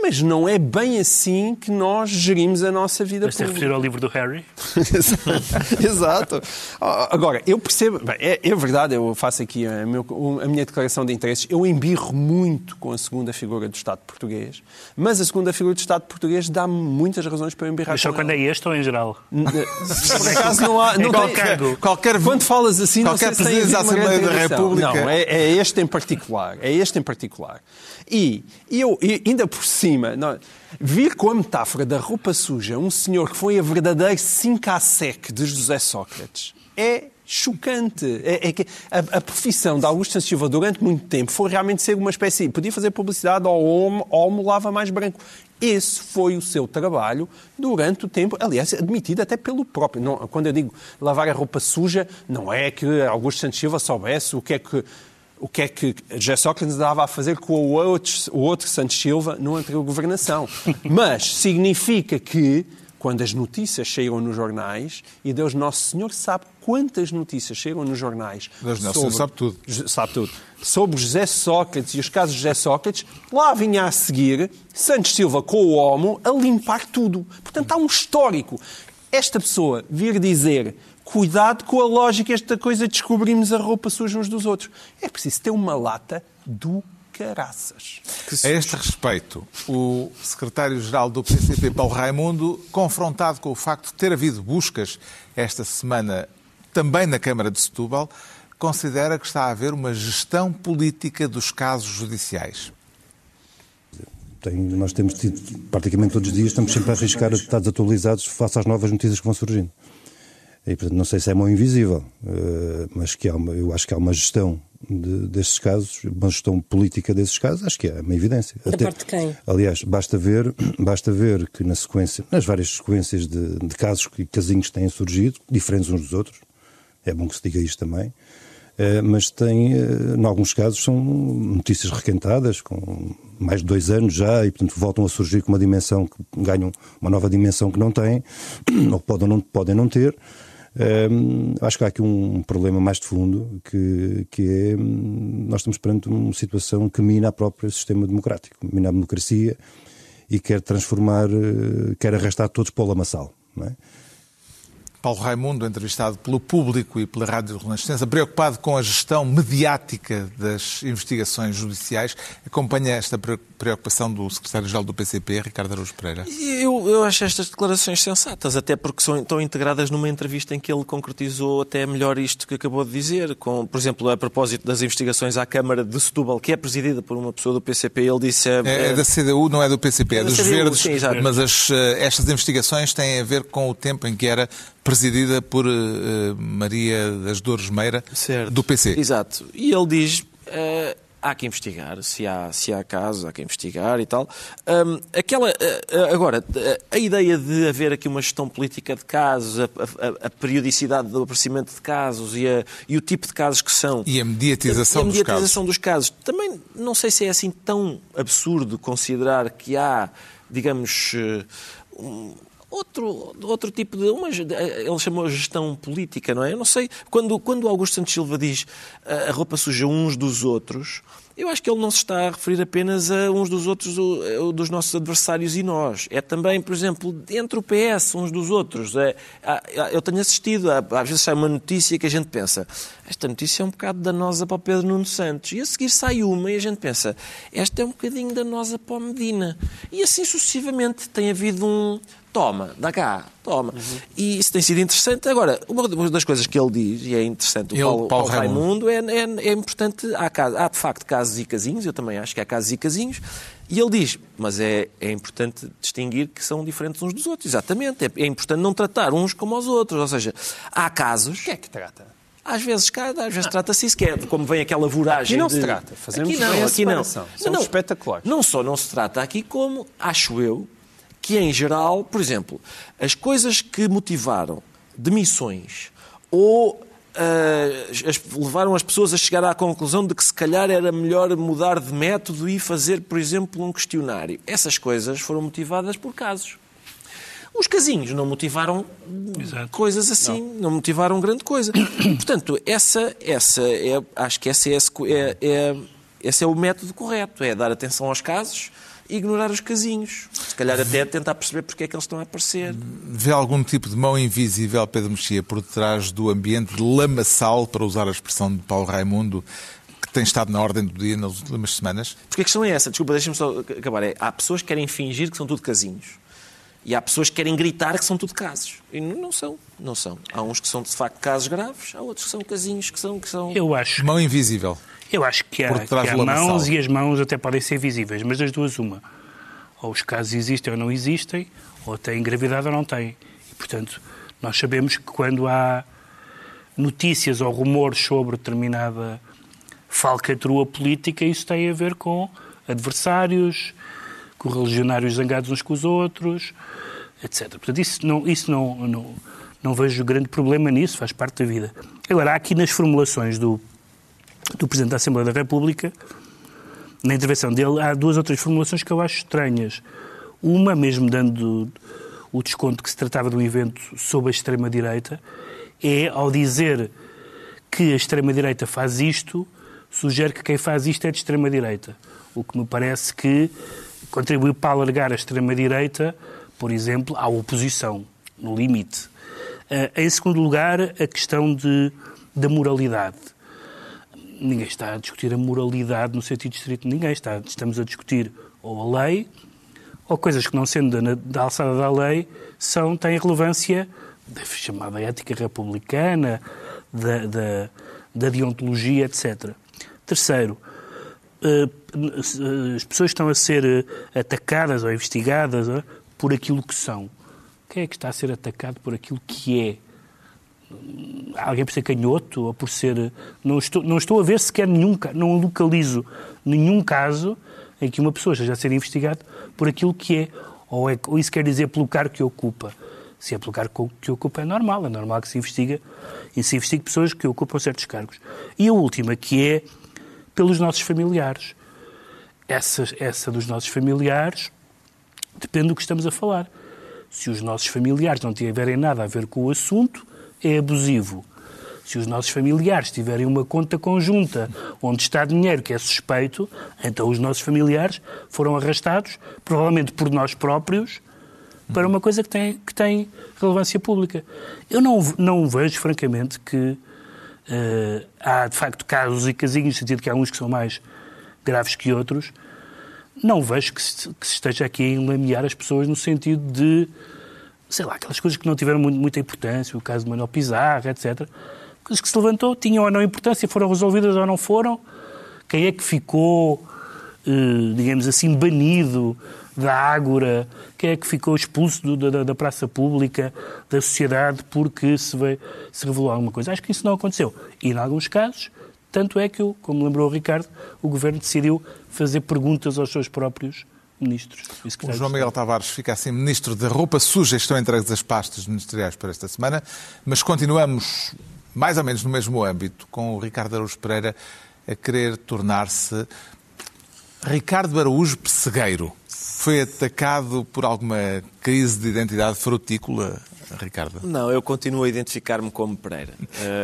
mas não é bem assim que nós gerimos a nossa vida Mas pública. referir ao livro do Harry? (laughs) Exato. Agora, eu percebo... Bem, é, é, verdade, eu faço aqui a, meu, a, minha declaração de interesses. Eu embirro muito com a segunda figura do Estado português, mas a segunda figura do Estado português dá-me muitas razões para eu embirrar mas só quando ela. é este ou em geral? (laughs) Por acaso não há... Não qualquer, tem, qualquer, quando falas assim, qualquer não sei se da Assembleia da República... Não, é, é este em particular. É este em particular. E eu, ainda por cima, não, vir com a metáfora da roupa suja um senhor que foi a verdadeira 5 sec de José Sócrates é chocante. É, é que a, a, profissão de Augusto Silva durante muito tempo foi realmente ser uma espécie. Podia fazer publicidade ao homo, homo lava mais branco. Esse foi o seu trabalho durante o tempo, aliás, admitido até pelo próprio. Não, quando eu digo lavar a roupa suja, não é que Augusto Santos Silva soubesse o que é que o que é que José Sócrates dava a fazer com o outro, o outro Santos Silva no anterior governação. (laughs) Mas significa que quando as notícias chegam nos jornais, e Deus Nosso Senhor sabe quantas notícias chegam nos jornais. Deus Nosso Senhor sabe tudo. Sabe tudo. Sobre José Sócrates e os casos de José Sócrates, lá vinha a seguir Santos Silva com o Homo a limpar tudo. Portanto, há um histórico. Esta pessoa vir dizer cuidado com a lógica, esta coisa de descobrimos a roupa suja uns dos outros. É preciso ter uma lata do caraças. A este respeito, o secretário-geral do PCP, Paulo Raimundo, confrontado com o facto de ter havido buscas esta semana também na Câmara de Setúbal, considera que está a haver uma gestão política dos casos judiciais. Tem, nós temos tido, praticamente todos os dias, estamos sempre a arriscar dados atualizados face às novas notícias que vão surgindo. E, portanto, não sei se é mão invisível, eh, mas que há uma, eu acho que há uma gestão de, destes casos, uma gestão política desses casos, acho que é uma evidência. Da Até, parte de quem? Aliás, basta ver, (clears throat) basta ver que na sequência, nas várias sequências de, de casos e casinhos que têm surgido, diferentes uns dos outros, é bom que se diga isto também, uh, mas tem, uh, em alguns casos, são notícias requentadas, com mais de dois anos já, e portanto voltam a surgir com uma dimensão que ganham uma nova dimensão que não têm, (clears throat) ou podem não, podem não ter. Um, acho que há aqui um problema mais de fundo, que, que é hum, nós estamos perante uma situação que mina o próprio sistema democrático, mina a democracia e quer transformar, eh, quer arrastar todos para o lamaçal. Não é? Paulo Raimundo, entrevistado pelo público e pela Rádio Renascença, preocupado com a gestão mediática das investigações judiciais, acompanha esta preocupação do secretário-geral do PCP, Ricardo Araújo Pereira? Eu, eu acho estas declarações sensatas, até porque são, estão integradas numa entrevista em que ele concretizou até melhor isto que acabou de dizer. Com, por exemplo, a propósito das investigações à Câmara de Setúbal, que é presidida por uma pessoa do PCP, ele disse... É, é, é da CDU, não é do PCP, é, é dos CDU, Verdes, sim, mas as, eh, estas investigações têm a ver com o tempo em que era presidida por uh, Maria das Dores Meira, certo. do PC. Exato. E ele diz. Uh, há que investigar, se há, se há casos, há que investigar e tal. Um, aquela, uh, agora, a ideia de haver aqui uma gestão política de casos, a, a, a periodicidade do aparecimento de casos e, a, e, o tipo de casos que são. E a mediatização, a, a mediatização dos, casos. dos, casos. Também não sei se é assim tão absurdo considerar que há, digamos. Um, outro, outro tipo de. Uma, ele chamou gestão política, não é? Eu não sei. Quando, quando Augusto Santos Silva diz a roupa suja uns dos outros, eu acho que ele não se está a referir apenas a uns dos outros, dos nossos adversários e nós. É também, por exemplo, entre o PS, uns dos outros. É, eu tenho assistido, às vezes sai uma notícia que a gente pensa, esta notícia é um bocado danosa para o Pedro Nuno Santos. E a seguir sai uma e a gente pensa, esta é um bocadinho danosa para o Medina. E assim sucessivamente tem havido um, toma, dá cá, toma. Uhum. E isso tem sido interessante. Agora, uma das coisas que ele diz, e é interessante, o ele, Paulo, Paulo, Paulo Raimundo, é, é, é, importante, há, há de facto casos e casinhos, eu também acho que há casos e casinhos, e ele diz, mas é, é importante distinguir que são diferentes uns dos outros, exatamente. É, é importante não tratar uns como os outros, ou seja, há casos... O que é que trata? Às vezes, às vezes trata-se isso, que é como vem aquela voragem. Aqui não de... se trata. Fazemos aqui não, aqui não. São não, espetaculares. Não só não se trata aqui, como, acho eu, que em geral, por exemplo, as coisas que motivaram demissões ou Uh, as, levaram as pessoas a chegar à conclusão de que se calhar era melhor mudar de método e fazer, por exemplo, um questionário. Essas coisas foram motivadas por casos. Os casinhos não motivaram Exato. coisas assim, não. não. motivaram grande coisa. (coughs) Portanto, essa, essa é, acho que essa é, é, é, esse é o método correto, é dar atenção aos casos ignorar os casinhos. Se calhar até tentar perceber porque é que eles estão a aparecer. Vê algum tipo de mão invisível, Pedro Mexia, por detrás do ambiente de lamaçal, para usar a expressão de Paulo Raimundo, que tem estado na ordem do dia nas últimas semanas? Porque a questão é essa, desculpa, deixa-me só acabar. É, há pessoas que querem fingir que são tudo casinhos. E há pessoas que querem gritar que são tudo casos. E não são, não são. Há uns que são de facto casos graves, há outros que são casinhos que são. Que são... Eu acho. Mão invisível. Eu acho que há, que há mãos e as mãos até podem ser visíveis, mas das duas, uma. Ou os casos existem ou não existem, ou têm gravidade ou não têm. E, portanto, nós sabemos que quando há notícias ou rumores sobre determinada falcatrua política, isso tem a ver com adversários, com religionários zangados uns com os outros, etc. Portanto, isso não, isso não, não, não vejo grande problema nisso, faz parte da vida. Agora, há aqui nas formulações do, do Presidente da Assembleia da República, na intervenção dele, há duas ou três formulações que eu acho estranhas. Uma, mesmo dando o desconto que se tratava de um evento sob a extrema-direita, é ao dizer que a extrema-direita faz isto, sugere que quem faz isto é de extrema-direita. O que me parece que contribuiu para alargar a extrema-direita, por exemplo, à oposição, no limite. Uh, em segundo lugar, a questão de, da moralidade. Ninguém está a discutir a moralidade no sentido estrito, ninguém está. Estamos a discutir ou a lei, ou coisas que, não sendo da, da alçada da lei, são, têm relevância da chamada ética republicana, da, da, da deontologia, etc. Terceiro, eh, as pessoas estão a ser eh, atacadas ou investigadas eh, por aquilo que são. Quem é que está a ser atacado por aquilo que é? Alguém por ser canhoto ou por ser. Não estou, não estou a ver sequer nenhum. Não localizo nenhum caso em que uma pessoa esteja a ser investigada por aquilo que é. Ou, é, ou isso quer dizer pelo cargo que ocupa. Se é pelo cargo que ocupa é normal, é normal que se investiga e se investigue pessoas que ocupam certos cargos. E a última, que é pelos nossos familiares. Essa, essa dos nossos familiares depende do que estamos a falar. Se os nossos familiares não tiverem nada a ver com o assunto, é abusivo. Se os nossos familiares tiverem uma conta conjunta onde está dinheiro que é suspeito, então os nossos familiares foram arrastados, provavelmente por nós próprios, para uma coisa que tem, que tem relevância pública. Eu não, não vejo, francamente, que uh, há de facto casos e casinhos, no sentido que há uns que são mais graves que outros. Não vejo que se, que se esteja aqui a enlamear as pessoas no sentido de, sei lá, aquelas coisas que não tiveram muito, muita importância, o caso de Manuel Pizarro, etc. Coisas que se levantou, tinham ou não importância, foram resolvidas ou não foram. Quem é que ficou, uh, digamos assim, banido da Ágora, quem é que ficou expulso do, da, da, praça pública, da sociedade, porque se, veio, se revelou alguma coisa. Acho que isso não aconteceu. E, em alguns casos, tanto é que, como lembrou o Ricardo, o Governo decidiu fazer perguntas aos seus próprios ministros. O João Miguel Tavares fica assim ministro da roupa suja. Estão entregues as pastas ministeriais para esta semana, mas continuamos mais ou menos no mesmo âmbito, com o Ricardo Araújo Pereira a querer tornar-se Ricardo Araújo Pessegueiro. Foi atacado por alguma crise de identidade frutícola, Ricardo? Não, eu continuo a identificar-me como Pereira.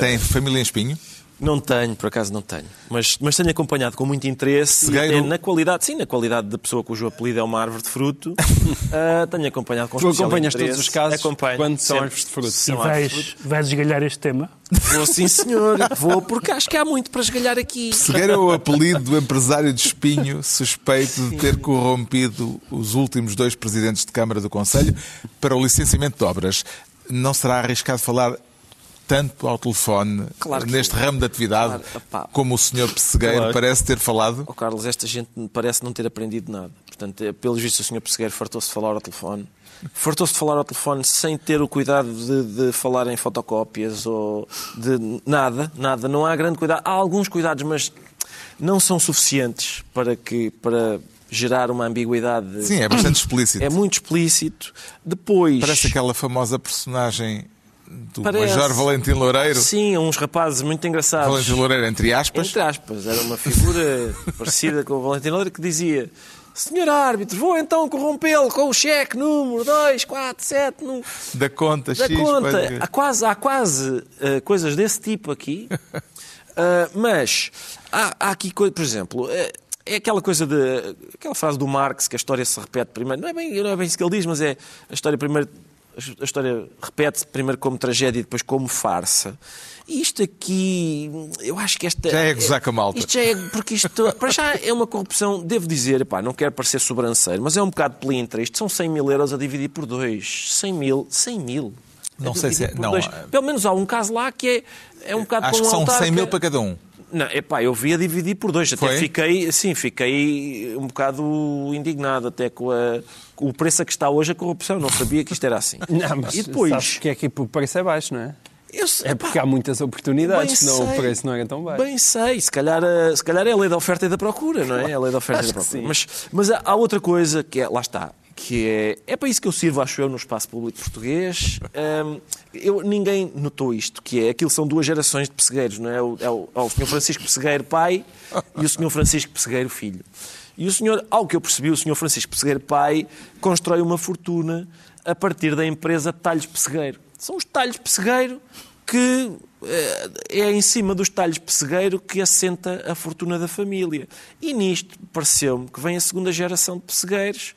Tem família em Espinho? Não tenho, por acaso não tenho. Mas, mas tenho acompanhado com muito interesse. Cegueiro... Na qualidade, sim, na qualidade de pessoa cujo apelido é uma árvore de fruto. uh, (laughs) tenho acompanhado com Tu acompanhas interesse. todos os casos Acompanho, quando são sempre. árvores de fruto. E vais, vais esgalhar este tema? Vou sim, senhor. (laughs) Vou, porque acho que há muito para esgalhar aqui. (laughs) Cegueiro é o apelido do empresário de Espinho, suspeito de ter corrompido os últimos dois presidentes de Câmara do Conselho para o licenciamento de obras. Não será arriscado falar tanto ao telefone Claro neste sim. ramo de atividade Claro, como o senhor Pessegueiro Claro. parece ter falado? Ó Carlos, esta gente parece não ter aprendido nada. Portanto, é, pelos vistos, o Sr. Pessegueiro fartou-se de falar ao telefone. Fartou-se de falar ao telefone sem ter o cuidado de, de falar em fotocópias ou de nada, nada. Não há grande cuidado. Há alguns cuidados, mas não são suficientes para que para gerar uma ambiguidade. Sim, é bastante explícito. É muito explícito. Depois. Parece aquela famosa personagem do Parece. Major Valentim Loureiro. Sim, uns rapazes muito engraçados. Valentim Loureiro, entre aspas. Entre aspas, era uma figura (laughs) parecida com o Valentino Loureiro que dizia Senhor árbitro, vou então corrompê-lo com o cheque número 2, 4, 7, no... Da conta, da X. conta. Há quase, há quase eh, coisas desse tipo aqui, Ah, (laughs) mas há, há aqui, por exemplo, eh, é aquela coisa de. aquela frase do Marx que a história se repete primeiro. Não é bem, não é bem isso que ele diz, mas é a história primeiro. A história repete-se primeiro como tragédia e depois como farsa. E isto aqui, eu acho que esta. Já é gozar com a malta. Isto já é, porque isto, para já, é uma corrupção, devo dizer, pá, não quero parecer sobranceiro, mas é um bocado pelintra. Isto são 100 mil euros a dividir por dois. 100 mil, 100 mil. Não sei se é- não, dois. é- Pelo menos há um caso lá que é, é um bocado Acho que são autarca. 100 mil para cada um. Não, epá, eu vi a dividir por dois. Até Foi? fiquei, sim, fiquei um bocado indignado até com, a- com o preço a que está hoje a corrupção. Não sabia que isto era assim. (laughs) Não, mas e depois, sabes que é que o preço é baixo, não é? Eu É porque há muitas oportunidades, senão o sei. preço não era tão baixo. Bem sei, se calhar, eh, se calhar é a lei da oferta e da procura, não é? É a lei da oferta e da Acho procura. Mas, mas há outra coisa que é, lá está, que é, é para isso que eu sirvo, acho eu, no espaço público português. Hum, eu, ninguém notou isto, que é, aquilo são duas gerações de pessegueiros, não é? O, é o, é o Sr. Francisco Pessegueiro pai e o Sr. Francisco Pessegueiro filho. E o senhor, ao que eu percebi, o Sr. Francisco Pessegueiro pai constrói uma fortuna a partir da empresa Talhos Pessegueiro. São os Talhos Pessegueiro que eh, é em cima dos talhos pessegueiro que assenta a fortuna da família. E nisto pareceu-me que vem a segunda geração de pessegueiros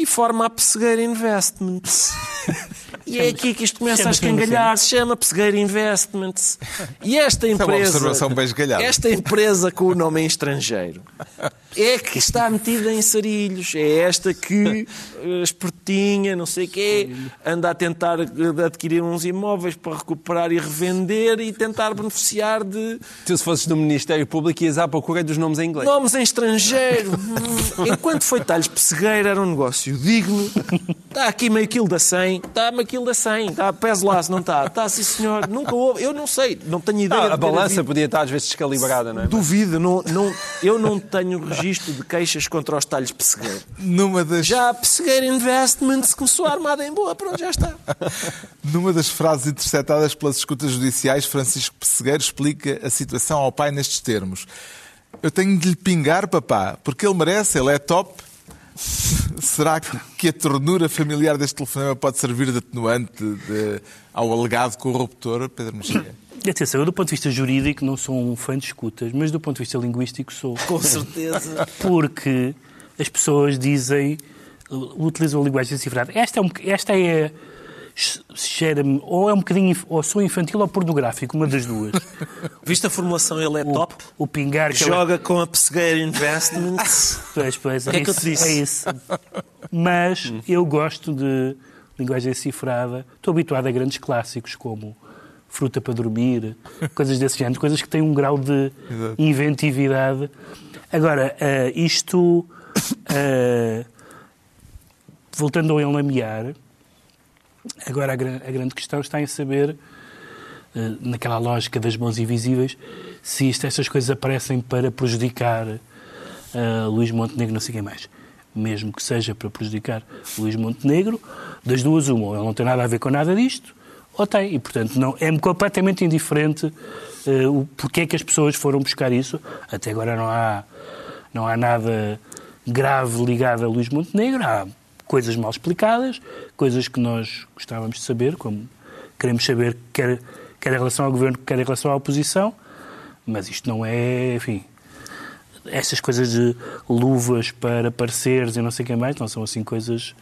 e forma a Pessegueira Investments. (laughs) E é aqui que isto começa a escangalhar. Se chama Pessegueira Investments. E esta (laughs) é uma empresa. observação bem esgalhada. Esta empresa com o nome em estrangeiro (laughs) é que está metida em sarilhos. É esta que, eh, espertinha, não sei o quê, anda a tentar adquirir uns imóveis para recuperar e revender e tentar beneficiar de Tu, se fosses do Ministério Público, ias à procura dos nomes em inglês. nomes em estrangeiro. (laughs) Enquanto foi talhos pessegueira, era um negócio digno. Está aqui meio quilo da 100, está meio quilo da 100, está, pese lá se não está. Está, sim senhor, nunca houve, eu não sei, não tenho ideia. Ah, a balança havido- podia estar às vezes descalibrada, não é? Duvido, não, não, eu não tenho registro de queixas contra os talhos pessegueiro. Numa das, Já a Pessegueira Investments começou a armada em boa, pronto, já está. (laughs) numa das frases interceptadas pelas escutas judiciais, Francisco Pessegueiro explica a situação ao pai nestes termos. Eu tenho de lhe pingar, papá, porque ele merece, ele é top. (laughs) Será que, que a ternura familiar deste telefonema pode servir de atenuante de- ao alegado corruptor, Pedro Mexia? Atenção, eu do ponto de vista jurídico não sou um fã de escutas, mas do ponto de vista linguístico sou. Com certeza. (laughs) Porque as pessoas dizem, utilizam a linguagem cifrada. Esta é, um, esta é cheira-me, ou é um bocadinho, ou sou infantil ou pornográfico, uma das duas. (laughs) Viste a formulação, ele é top. O, o pingar que ela- Joga com a Pessegueira Investments. (laughs) Pois, pois, é, O que é que isso, te disse? é isso. Mas eu gosto de linguagem cifrada. Estou habituado a grandes clássicos como Fruta para Dormir, coisas desse género, coisas que têm um grau de inventividade. Agora, eh, isto, eh, voltando ao enlamear, agora a, gran- a grande questão está em saber eh, naquela lógica das mãos invisíveis, se isto, estas coisas aparecem para prejudicar Luís Montenegro, não sei quem mais. Mesmo que seja para prejudicar Luís Montenegro, das duas, uma, ele não tem nada a ver com nada disto, ou tem. E, portanto, não, é-me completamente indiferente eh, o porquê é que as pessoas foram buscar isso. Até agora não há, não há nada grave ligado a Luís Montenegro. Há coisas mal explicadas, coisas que nós gostávamos de saber, como queremos saber quer, quer em relação ao governo, quer em relação à oposição, mas isto não é, enfim, essas coisas de luvas para pareceres e não sei o que mais, não são assim coisas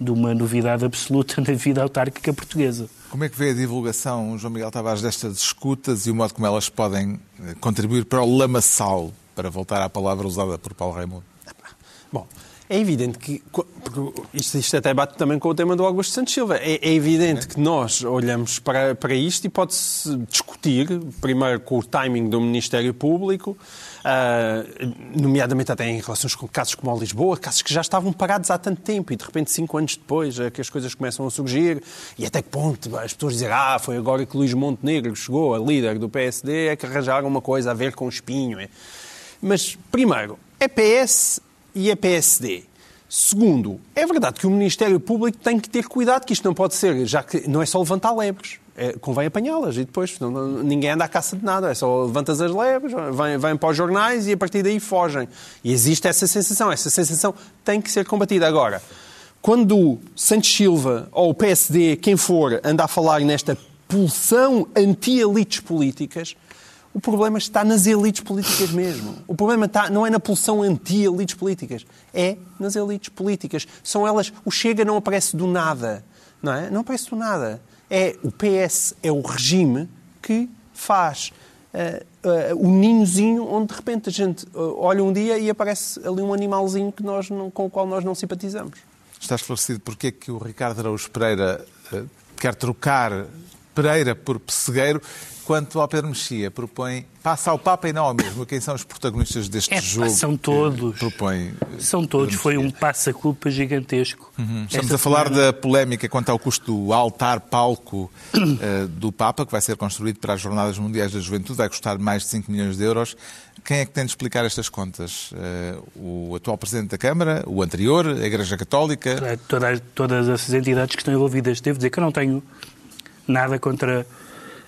de uma novidade absoluta na vida autárquica portuguesa. Como é que vê a divulgação, João Miguel Tavares, destas escutas e o modo como elas podem eh, contribuir para o lamaçal, para voltar à palavra usada por Paulo Raimundo? Bom, é evidente que. porque Isto, isto até bate também com o tema do Augusto Santos Silva. É, é evidente que nós olhamos para, para isto e pode-se discutir, primeiro com o timing do Ministério Público, ah, nomeadamente até em relações com casos como o Lisboa, casos que já estavam parados há tanto tempo e de repente, cinco anos depois, é que as coisas começam a surgir e até que ponto as pessoas dizem ah, foi agora que Luís Montenegro chegou, a líder do PSD, é que arranjaram uma coisa a ver com o espinho. é. Mas, primeiro, é PS e é PSD. Segundo, é verdade que o Ministério Público tem que ter cuidado, que isto não pode ser, já que não é só levantar lebres. É, convém apanhá-las e depois não- ninguém anda à caça de nada. É só levantas as lebres, vêm, vêm para os jornais e a partir daí fogem. E existe essa sensação. Essa sensação tem que ser combatida. Agora, quando Santos Silva ou o PSD, quem for, anda a falar nesta pulsão anti-elites políticas, o problema está nas elites políticas mesmo. O problema está, não é na pulsão anti-elites políticas, é nas elites políticas. São elas. O Chega não aparece do nada. Não é? Não aparece do nada. É, o PS é o regime que faz eh, eh, o ninhozinho onde de repente a gente eh, olha um dia e aparece ali um animalzinho que nós não- com o qual nós não simpatizamos. Está esclarecido porque é que o Ricardo Araújo Pereira quer trocar Pereira por Pessegueiro, quanto ao Pedro Mexia propõe passa ao Papa e não ao mesmo. Quem são os protagonistas deste É, jogo? são todos. Propõe São todos. Foi um passa-culpa gigantesco. Uhum. Estamos Esta a falar semana- da polémica quanto ao custo do altar-palco (coughs) eh, do Papa, que vai ser construído para as Jornadas Mundiais da Juventude, vai custar mais de 5 milhões de euros. Quem é que tem de explicar estas contas? Eh, o atual Presidente da Câmara, o anterior, a Igreja Católica? Toda- todas, todas essas entidades que estão envolvidas. Devo dizer que eu não tenho nada contra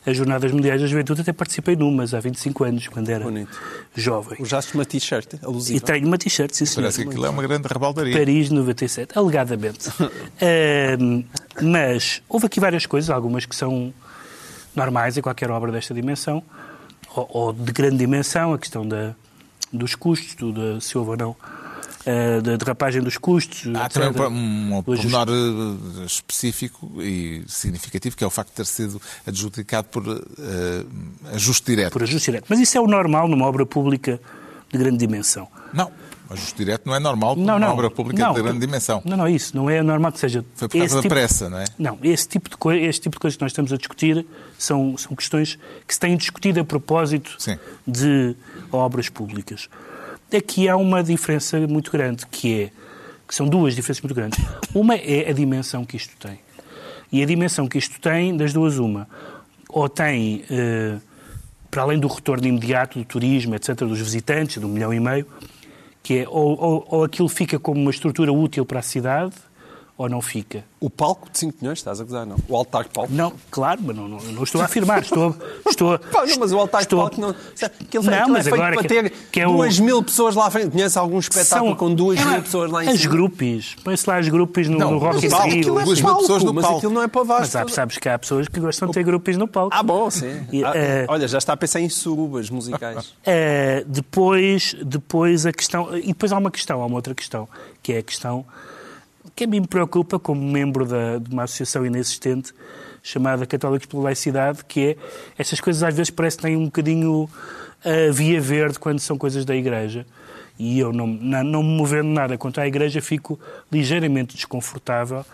as Jornadas Mundiais da Juventude, até participei numas há 25 anos, quando era Bonito. jovem. Usaste uma t-shirt E alusiva. tenho uma t-shirt, sim senhor. Parece que aquilo é uma grande rebaldaria. Paris 97, alegadamente. (laughs) Mas houve aqui várias coisas, algumas que são normais em qualquer obra desta dimensão, ou, ou de grande dimensão, a questão da, dos custos, do, da, se houve ou não, ah, da derrapagem dos custos. Há etc. também um, pormenor eh, específico e significativo, que é o facto de ter sido adjudicado por eh, ajuste direto. por ajuste direto. Mas isso é o normal numa obra pública de grande dimensão. Não, ajuste direto não é normal para Não, obra pública não, de grande dimensão. Não, não, isso. Não é normal que seja. Foi por causa da tipo- pressa, não é? Não, esse tipo de, coi esse tipo de coisas que nós estamos a discutir são, são questões que se têm discutido a propósito Sim. de obras públicas. Aqui há uma diferença muito grande, que é que são duas diferenças muito grandes. Uma é a dimensão que isto tem. E a dimensão que isto tem, das duas, uma. Ou tem, eh, para além do retorno imediato do turismo, etc., dos visitantes, de um milhão e meio, que é ou, ou, ou aquilo fica como uma estrutura útil para a cidade, ou não fica. O palco de 5 milhões, estás a gozar, não? O altar palco. Não, claro, mas não, não, não estou a afirmar. Estou, a- estou, a- (laughs) Pá, não, mas o altar estou a- palco não. Aquilo, Não, aquilo mas é feito agora para que- ter que é o- 2 mil pessoas lá à frente. Conhece algum espetáculo com 2 é, mil pessoas lá em As cima? grupos. Põe-se lá as grupos no, Não, no Rock mas palco, Rio. Aquilo é Duas mil palco, pessoas no mas palco. aquilo não é para Mas vasto. sabe- sabes que há pessoas que gostam de ter grupos no palco. Ah, bom, sim. E, Ah, eh, olha, já está a pensar em surubas musicais. Uh, (laughs) depois, depois a questão. E depois há uma questão, há uma outra questão, que é a questão que a mim me preocupa como membro da, de uma associação inexistente chamada Católicos pela Laicidade, que é estas coisas às vezes parecem que têm um bocadinho a via verde quando são coisas da Igreja. E eu, não, não, não me movendo nada contra a Igreja, fico ligeiramente desconfortável,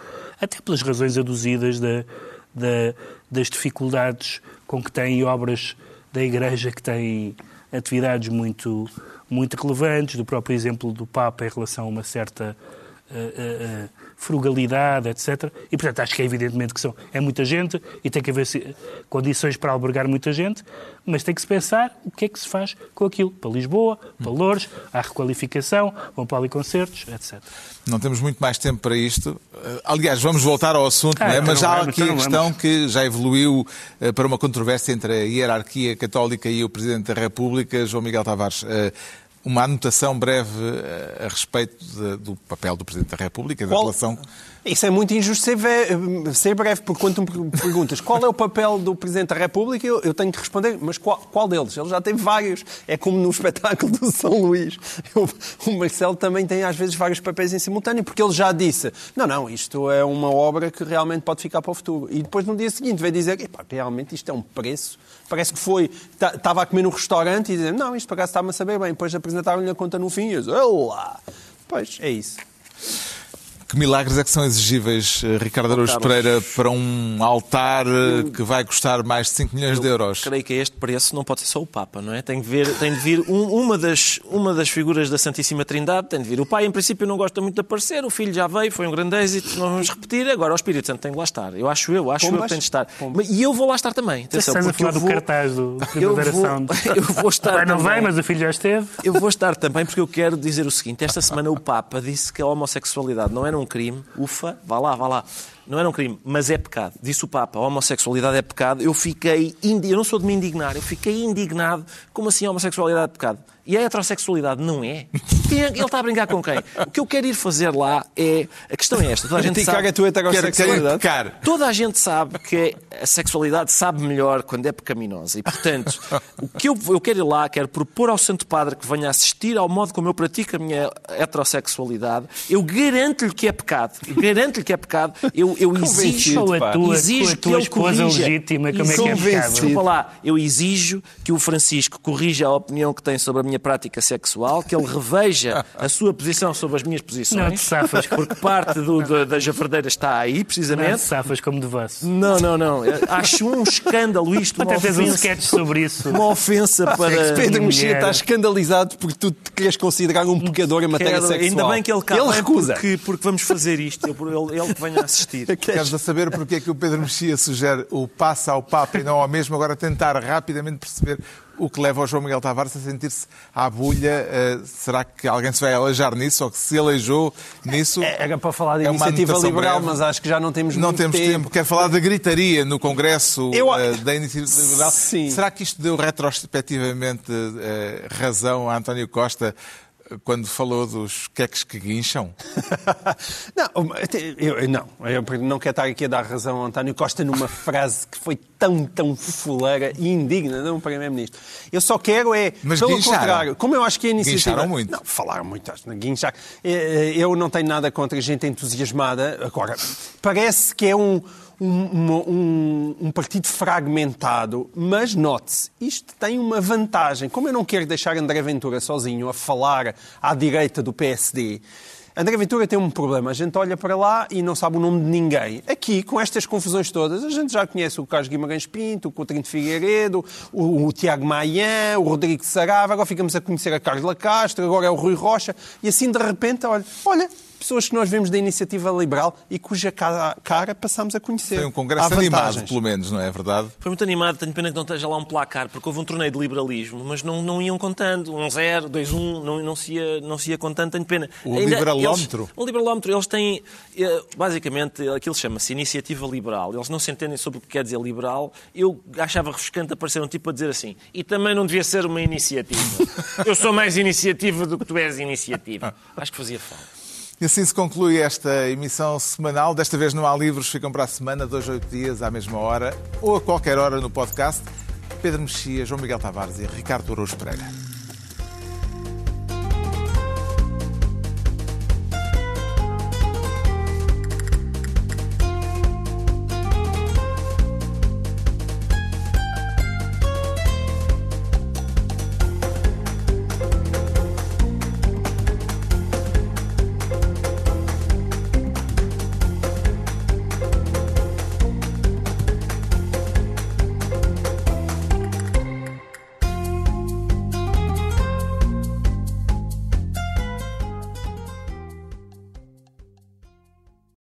até pelas razões aduzidas da, da, das dificuldades com que têm obras da Igreja que têm atividades muito, muito relevantes, do próprio exemplo do Papa em relação a uma certa eh, eh, frugalidade, etc. E, portanto, acho que é evidentemente que são, é muita gente e tem que haver condições para albergar muita gente, mas tem que se pensar o que é que se faz com aquilo. Para Lisboa, para Louros, há requalificação, vão para ali concertos, etc. Não temos muito mais tempo para isto. Aliás, vamos voltar ao assunto, Ah, é? então mas há vamos, aqui então a questão vamos. que já evoluiu para uma controvérsia entre a hierarquia católica e o Presidente da República, João Miguel Tavares. Uma anotação breve eh, a respeito de- do papel do Presidente da República, da Qual- relação. Isso é muito injusto ser, ser breve, porque quando me perguntas qual é o papel do Presidente da República, eu, eu tenho que responder, mas qual, qual deles? Ele já tem vários. É como no espetáculo do São Luís. Eu- o Marcelo também tem às vezes vários papéis em simultâneo, porque ele já disse: não, não, isto é uma obra que realmente pode ficar para o futuro. E depois no dia seguinte veio dizer: "Epá, realmente isto é um preço. Parece que foi, ta- estava a comer num restaurante e dizer: não, isto para cá está-me a saber bem. Depois apresentaram-lhe a conta no fim e eu disse. Pois, é isso. Que milagres é que são exigíveis, eh, Ricardo Araújo Pereira, para um altar eh, que vai custar mais de 5 milhões de euros? Creio que a este preço não pode ser só o Papa, não é? Tem de, ver, tem de vir um- uma, das, uma das figuras da Santíssima Trindade, tem de vir. O Pai, em princípio, não gosta muito de aparecer, o Filho já veio, foi um grande êxito, não vamos repetir, agora o Espírito Santo tem de lá estar. Eu acho eu, acho eu Pombas. que tem de estar. Pombas. E eu vou lá estar também. Atenção, estás a porque falar eu do vou- cartaz do, eu vou- Sound. (laughs) eu vou (laughs) estar Pai, não também. vem, mas o filho já esteve. Eu vou estar também porque eu quero dizer o seguinte: esta semana o Papa disse que a homossexualidade não era um crime. Ufa, vá lá, vá lá. Não era um crime, mas é pecado. Disse o Papa, a homossexualidade é pecado. Eu fiquei. indi- Eu não sou de me indignar, eu fiquei indignado. Como assim a homossexualidade é pecado? E a heterossexualidade não é? Quem é- Ele está a brincar com quem? O que eu quero ir fazer lá é. A questão é esta: toda a gente Criticar sabe. a tua Quer, quer heterossexualidade. pecar. Toda a gente sabe que a sexualidade sabe melhor quando é pecaminosa. E, portanto, o que eu, eu quero ir lá, quero propor ao Santo Padre que venha assistir ao modo como eu pratico a minha heterossexualidade. Eu garanto-lhe que é pecado. Eu Garanto-lhe que é pecado. Eu eu, exijo, Com a tua, exijo com a que tua ele esposa corrija. legítima, como é que é possível? Desculpa lá, eu exijo que o Francisco corrija a opinião que tem sobre a minha prática sexual, que ele reveja a sua posição sobre as minhas posições. Não te safas. Porque parte do, da, da javardeira está aí, Não te precisamente. safas como devasso. Não, não, não. Acho um escândalo isto, Até tens um sketch sobre isso. uma ofensa para... Pedro Mexia está escandalizado porque tu te queres considerar um pecador em matéria Quero- sexual. Ainda bem que ele cá Ele recusa. Porque, porque vamos fazer isto. Ele, ele, ele que venha a assistir. (laughs) Queres a saber porque é que o Pedro Mexia sugere o passa ao Papa e não ao mesmo? Agora tentar rapidamente perceber o que leva o João Miguel Tavares a sentir-se à bulha. Eh, será que alguém se vai aleijar nisso ou que se aleijou nisso? Era para falar de É iniciativa liberal, breve. mas acho que já não temos Não temos tempo. Quero falar da gritaria no Congresso Eu- eh, da Iniciativa (laughs) Liberal. Sim. Será que isto deu retrospectivamente eh, razão a António Costa quando falou dos queques que guincham? (laughs) não, eu, não, eu não quero estar aqui a dar razão ao António Costa numa (laughs) frase que foi tão, tão fuleira e indigna de um Primeiro-Ministro. Eu só quero é, Mas pelo guincharam. contrário, como eu acho que a iniciativa... Guincharam muito. Não, falaram muito, acho, de guinchar. Eh, Eu não tenho nada contra gente entusiasmada. Agora, parece que é um, um, um- um partido fragmentado, mas note-se, isto tem uma vantagem. Como eu não quero deixar André Ventura sozinho a falar à direita do PSD, André Ventura tem um problema. A gente olha para lá e não sabe o nome de ninguém. Aqui, com estas confusões todas, a gente já conhece o Carlos Guimarães Pinto, o Coutinho de Figueiredo, o, o Tiago Maia, o Rodrigo Sarava, agora ficamos a conhecer a Carla Castro, agora é o Rui Rocha, e assim de repente, olha, olha, pessoas que nós vemos da iniciativa liberal e cuja cara, passamos a conhecer. Foi um Há congresso animado, vantagens. pelo menos, não é verdade? Foi muito animado, tenho pena que não esteja lá um placar, porque houve um torneio de liberalismo, mas não, não iam contando. Um zero, dois, um, não, não, se ia, não se ia contando, tenho pena. O liberalómetro? Eles, o liberalómetro, eles têm, eh, basicamente, aquilo chama-se iniciativa liberal. Eles não se entendem sobre o que quer dizer liberal. Eu achava refrescante aparecer um tipo a dizer assim, e também não devia ser uma iniciativa. Eu sou mais iniciativa do que tu és iniciativa. (laughs) Acho que fazia falta. E assim se conclui esta emissão semanal. Desta vez não há livros, ficam para a semana, dois, oito dias, à mesma hora, ou a qualquer hora no podcast. Pedro Mexia, João Miguel Tavares e Ricardo Araújo Pereira.